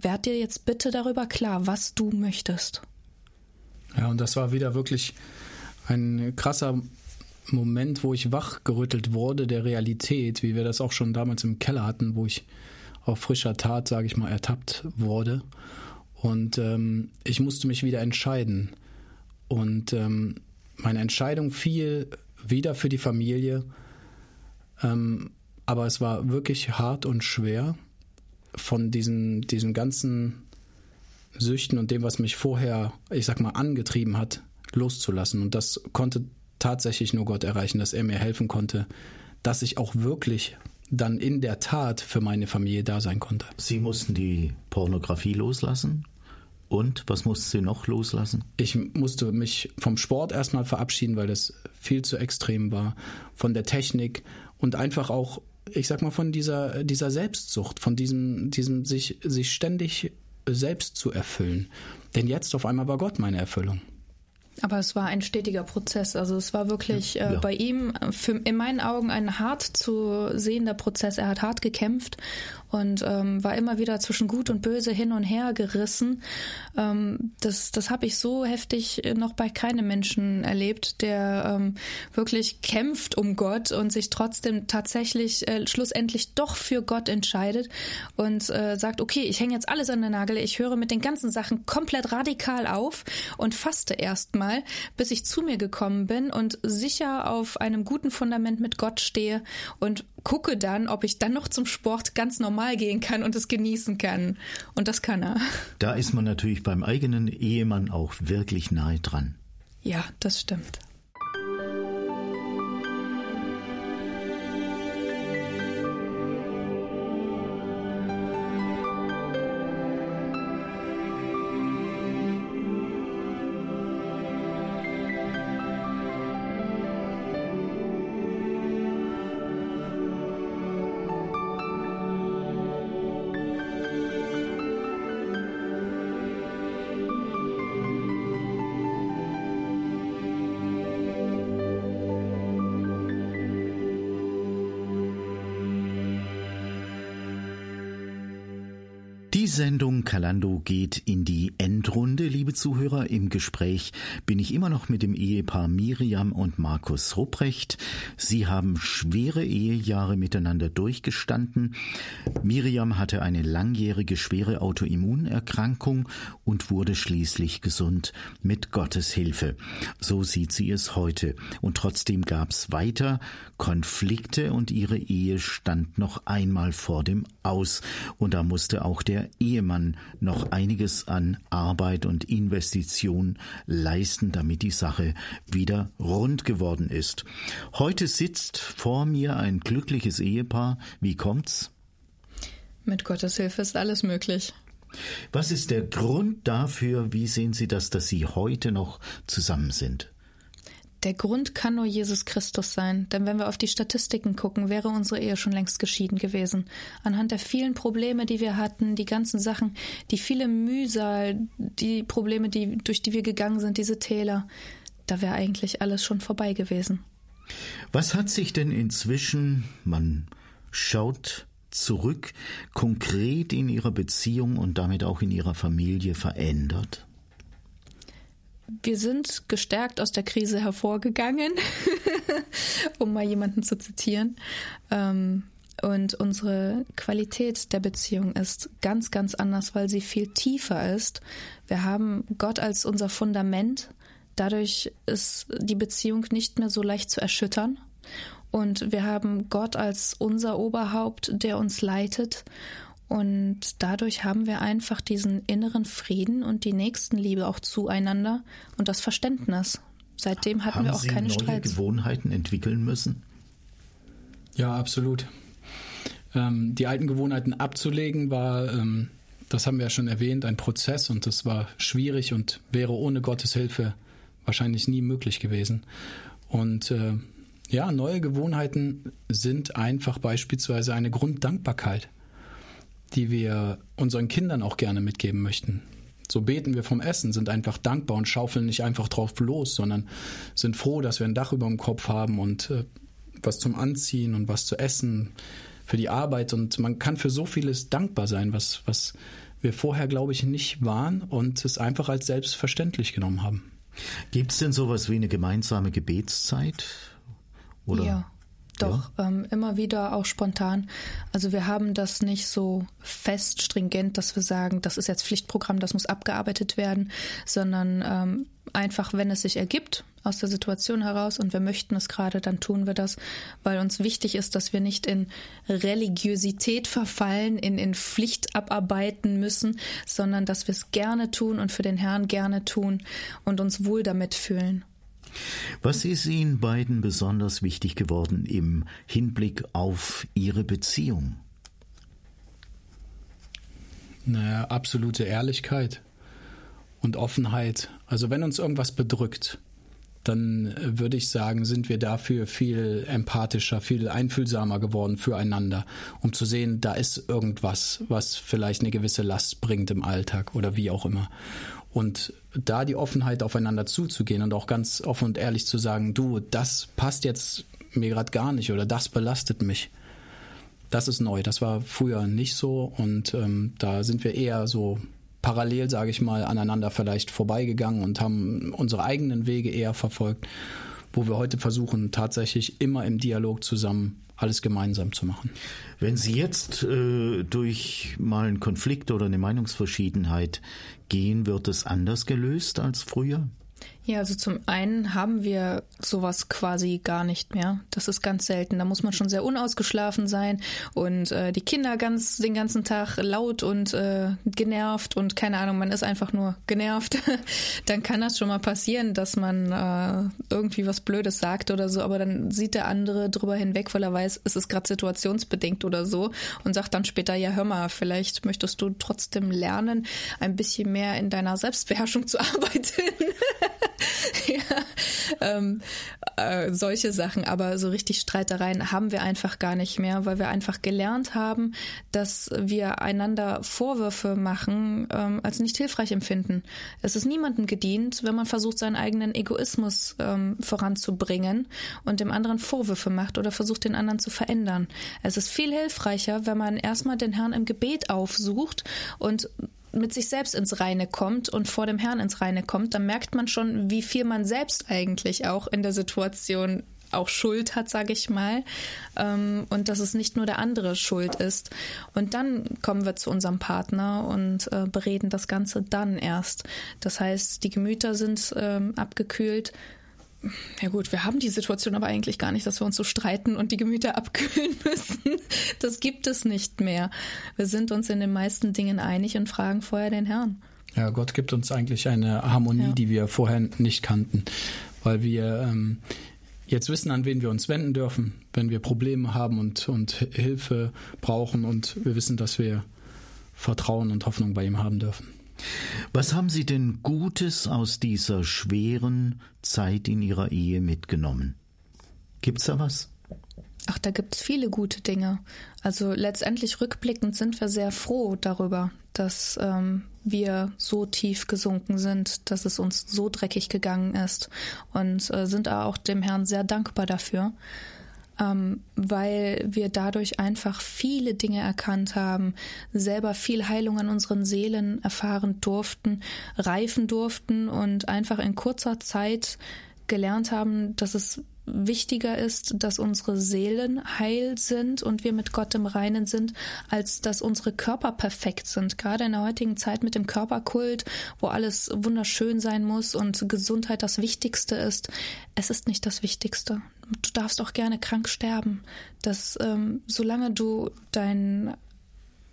Werd dir jetzt bitte darüber klar, was du möchtest. Ja, und das war wieder wirklich ein krasser Moment, wo ich wachgerüttelt wurde der Realität, wie wir das auch schon damals im Keller hatten, wo ich auf frischer Tat, sage ich mal, ertappt wurde. Und ähm, ich musste mich wieder entscheiden. Und ähm, meine Entscheidung fiel wieder für die Familie. Ähm, aber es war wirklich hart und schwer von diesen, diesen ganzen Süchten und dem, was mich vorher, ich sag mal, angetrieben hat, loszulassen. Und das konnte tatsächlich nur Gott erreichen, dass er mir helfen konnte, dass ich auch wirklich dann in der Tat für meine Familie da sein konnte. Sie mussten die Pornografie loslassen? Und was mussten Sie noch loslassen? Ich musste mich vom Sport erstmal verabschieden, weil das viel zu extrem war, von der Technik und einfach auch, ich sag mal, von dieser, dieser Selbstsucht, von diesem, diesem sich, sich ständig selbst zu erfüllen. Denn jetzt auf einmal war Gott meine Erfüllung. Aber es war ein stetiger Prozess. Also es war wirklich äh, ja. bei ihm für, in meinen Augen ein hart zu sehender Prozess. Er hat hart gekämpft und ähm, war immer wieder zwischen Gut und Böse hin und her gerissen. Ähm, das das habe ich so heftig noch bei keinem Menschen erlebt, der ähm, wirklich kämpft um Gott und sich trotzdem tatsächlich äh, schlussendlich doch für Gott entscheidet und äh, sagt, okay, ich hänge jetzt alles an der Nagel, ich höre mit den ganzen Sachen komplett radikal auf und faste erstmal, bis ich zu mir gekommen bin und sicher auf einem guten Fundament mit Gott stehe und gucke dann, ob ich dann noch zum Sport ganz normal gehen kann und es genießen kann. Und das kann er. Da ist man natürlich beim eigenen Ehemann auch wirklich nahe dran. Ja, das stimmt. Sendung Kalando geht in die Endrunde, liebe Zuhörer. Im Gespräch bin ich immer noch mit dem Ehepaar Miriam und Markus Rupprecht. Sie haben schwere Ehejahre miteinander durchgestanden. Miriam hatte eine langjährige schwere Autoimmunerkrankung und wurde schließlich gesund mit Gottes Hilfe. So sieht sie es heute. Und trotzdem gab es weiter Konflikte und ihre Ehe stand noch einmal vor dem Aus. Und da musste auch der Ehemann noch einiges an Arbeit und Investition leisten, damit die Sache wieder rund geworden ist. Heute sitzt vor mir ein glückliches Ehepaar. Wie kommt's? Mit Gottes Hilfe ist alles möglich. Was ist der Grund dafür? Wie sehen Sie das, dass Sie heute noch zusammen sind? Der Grund kann nur Jesus Christus sein, denn wenn wir auf die Statistiken gucken, wäre unsere Ehe schon längst geschieden gewesen. Anhand der vielen Probleme, die wir hatten, die ganzen Sachen, die viele Mühsal, die Probleme, die, durch die wir gegangen sind, diese Täler, da wäre eigentlich alles schon vorbei gewesen. Was hat sich denn inzwischen, man schaut zurück, konkret in Ihrer Beziehung und damit auch in Ihrer Familie verändert? Wir sind gestärkt aus der Krise hervorgegangen, (laughs) um mal jemanden zu zitieren. Ähm, und unsere Qualität der Beziehung ist ganz, ganz anders, weil sie viel tiefer ist. Wir haben Gott als unser Fundament. Dadurch ist die Beziehung nicht mehr so leicht zu erschüttern. Und wir haben Gott als unser Oberhaupt, der uns leitet. Und dadurch haben wir einfach diesen inneren Frieden und die Nächstenliebe auch zueinander und das Verständnis. Seitdem hatten haben wir auch Sie keine neue Streits. Gewohnheiten entwickeln müssen? Ja, absolut. Ähm, die alten Gewohnheiten abzulegen war, ähm, das haben wir ja schon erwähnt, ein Prozess und das war schwierig und wäre ohne Gottes Hilfe wahrscheinlich nie möglich gewesen. Und äh, ja, neue Gewohnheiten sind einfach beispielsweise eine Grunddankbarkeit die wir unseren Kindern auch gerne mitgeben möchten. So beten wir vom Essen, sind einfach dankbar und schaufeln nicht einfach drauf los, sondern sind froh, dass wir ein Dach über dem Kopf haben und äh, was zum Anziehen und was zu essen für die Arbeit. Und man kann für so vieles dankbar sein, was, was wir vorher, glaube ich, nicht waren und es einfach als selbstverständlich genommen haben. Gibt es denn sowas wie eine gemeinsame Gebetszeit? Oder? Ja. Doch, ja. ähm, immer wieder auch spontan. Also wir haben das nicht so fest, stringent, dass wir sagen, das ist jetzt Pflichtprogramm, das muss abgearbeitet werden, sondern ähm, einfach, wenn es sich ergibt aus der Situation heraus und wir möchten es gerade, dann tun wir das, weil uns wichtig ist, dass wir nicht in Religiosität verfallen, in, in Pflicht abarbeiten müssen, sondern dass wir es gerne tun und für den Herrn gerne tun und uns wohl damit fühlen. Was ist Ihnen beiden besonders wichtig geworden im Hinblick auf Ihre Beziehung? Naja, absolute Ehrlichkeit und Offenheit. Also wenn uns irgendwas bedrückt, dann würde ich sagen, sind wir dafür viel empathischer, viel einfühlsamer geworden füreinander, um zu sehen, da ist irgendwas, was vielleicht eine gewisse Last bringt im Alltag oder wie auch immer. Und da die Offenheit aufeinander zuzugehen und auch ganz offen und ehrlich zu sagen, du, das passt jetzt mir gerade gar nicht oder das belastet mich. Das ist neu. Das war früher nicht so und ähm, da sind wir eher so parallel, sage ich mal, aneinander vielleicht vorbeigegangen und haben unsere eigenen Wege eher verfolgt, wo wir heute versuchen, tatsächlich immer im Dialog zusammen alles gemeinsam zu machen. Wenn Sie jetzt äh, durch mal einen Konflikt oder eine Meinungsverschiedenheit gehen, wird es anders gelöst als früher? Ja, also zum einen haben wir sowas quasi gar nicht mehr. Das ist ganz selten. Da muss man schon sehr unausgeschlafen sein und äh, die Kinder ganz den ganzen Tag laut und äh, genervt und keine Ahnung, man ist einfach nur genervt. (laughs) dann kann das schon mal passieren, dass man äh, irgendwie was Blödes sagt oder so, aber dann sieht der andere drüber hinweg, weil er weiß, es ist gerade situationsbedingt oder so und sagt dann später, ja hör mal, vielleicht möchtest du trotzdem lernen, ein bisschen mehr in deiner Selbstbeherrschung zu (laughs) arbeiten. (laughs) ähm, äh, solche Sachen. Aber so richtig Streitereien haben wir einfach gar nicht mehr, weil wir einfach gelernt haben, dass wir einander Vorwürfe machen, ähm, als nicht hilfreich empfinden. Es ist niemandem gedient, wenn man versucht, seinen eigenen Egoismus ähm, voranzubringen und dem anderen Vorwürfe macht oder versucht, den anderen zu verändern. Es ist viel hilfreicher, wenn man erstmal den Herrn im Gebet aufsucht und mit sich selbst ins Reine kommt und vor dem Herrn ins Reine kommt, dann merkt man schon, wie viel man selbst eigentlich auch in der Situation auch Schuld hat, sage ich mal, ähm, und dass es nicht nur der andere Schuld ist. Und dann kommen wir zu unserem Partner und äh, bereden das Ganze dann erst. Das heißt, die Gemüter sind ähm, abgekühlt, ja gut, wir haben die Situation aber eigentlich gar nicht, dass wir uns so streiten und die Gemüter (laughs) abkühlen müssen. Das gibt es nicht mehr. Wir sind uns in den meisten Dingen einig und fragen vorher den Herrn. Ja, Gott gibt uns eigentlich eine Harmonie, ja. die wir vorher nicht kannten, weil wir ähm, jetzt wissen, an wen wir uns wenden dürfen, wenn wir Probleme haben und, und Hilfe brauchen und wir wissen, dass wir Vertrauen und Hoffnung bei ihm haben dürfen. Was haben Sie denn Gutes aus dieser schweren Zeit in Ihrer Ehe mitgenommen? Gibt's da was? Ach, da gibt's viele gute Dinge. Also letztendlich rückblickend sind wir sehr froh darüber, dass ähm, wir so tief gesunken sind, dass es uns so dreckig gegangen ist und äh, sind auch dem Herrn sehr dankbar dafür ähm, weil wir dadurch einfach viele Dinge erkannt haben, selber viel Heilung an unseren Seelen erfahren durften, reifen durften und einfach in kurzer Zeit gelernt haben, dass es wichtiger ist, dass unsere Seelen heil sind und wir mit Gott im Reinen sind, als dass unsere Körper perfekt sind. Gerade in der heutigen Zeit mit dem Körperkult, wo alles wunderschön sein muss und Gesundheit das Wichtigste ist. Es ist nicht das Wichtigste du darfst auch gerne krank sterben. Dass ähm, solange du dein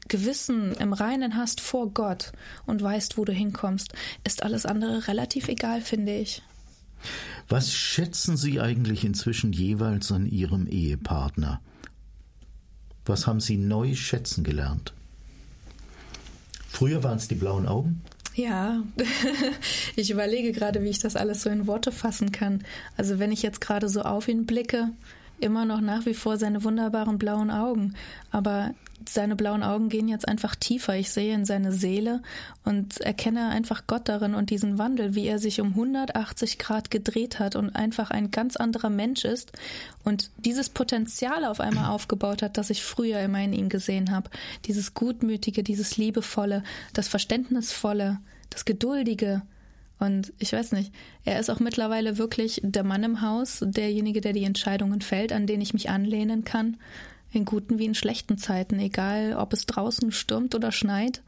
Gewissen im Reinen hast vor Gott und weißt, wo du hinkommst, ist alles andere relativ egal, finde ich. Was schätzen Sie eigentlich inzwischen jeweils an Ihrem Ehepartner? Was haben Sie neu schätzen gelernt? Früher waren es die blauen Augen? Ja, (laughs) ich überlege gerade, wie ich das alles so in Worte fassen kann. Also wenn ich jetzt gerade so auf ihn blicke, immer noch nach wie vor seine wunderbaren blauen Augen. Aber seine blauen Augen gehen jetzt einfach tiefer. Ich sehe in seine Seele und erkenne einfach Gott darin und diesen Wandel, wie er sich um 180 Grad gedreht hat und einfach ein ganz anderer Mensch ist und dieses Potenzial auf einmal aufgebaut hat, das ich früher immer in ihm gesehen habe. Dieses Gutmütige, dieses Liebevolle, das Verständnisvolle, das Geduldige Und ich weiß nicht, er ist auch mittlerweile wirklich der Mann im Haus, derjenige, der die Entscheidungen fällt, an den ich mich anlehnen kann, in guten wie in schlechten Zeiten, egal ob es draußen stürmt oder schneit.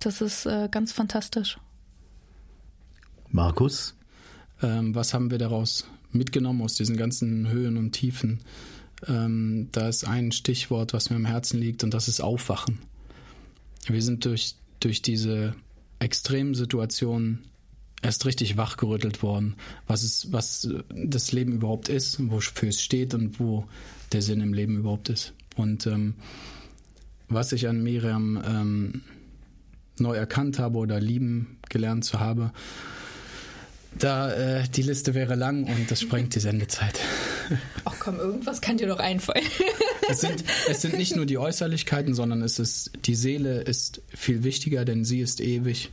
Das ist äh, ganz fantastisch. Markus? Ähm, was haben wir daraus mitgenommen aus diesen ganzen Höhen und Tiefen? Ähm, da ist ein Stichwort, was mir am Herzen liegt, und das ist Aufwachen. Wir sind durch, durch diese extremen Situationen erst richtig wachgerüttelt worden, was, es, was das Leben überhaupt ist, wofür es steht und wo der Sinn im Leben überhaupt ist. Und ähm, was ich an Miriam ähm, neu erkannt habe oder lieben gelernt zu habe, da äh, die Liste wäre lang und das sprengt die Sendezeit. (laughs) Ach komm, irgendwas kann dir doch einfallen. (laughs) es, sind, es sind nicht nur die Äußerlichkeiten, sondern es ist die Seele ist viel wichtiger, denn sie ist ewig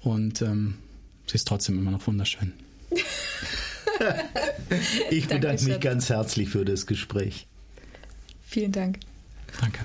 und ähm, sie ist trotzdem immer noch wunderschön. (laughs) ich bedanke mich ganz herzlich für das Gespräch. Vielen Dank. Danke.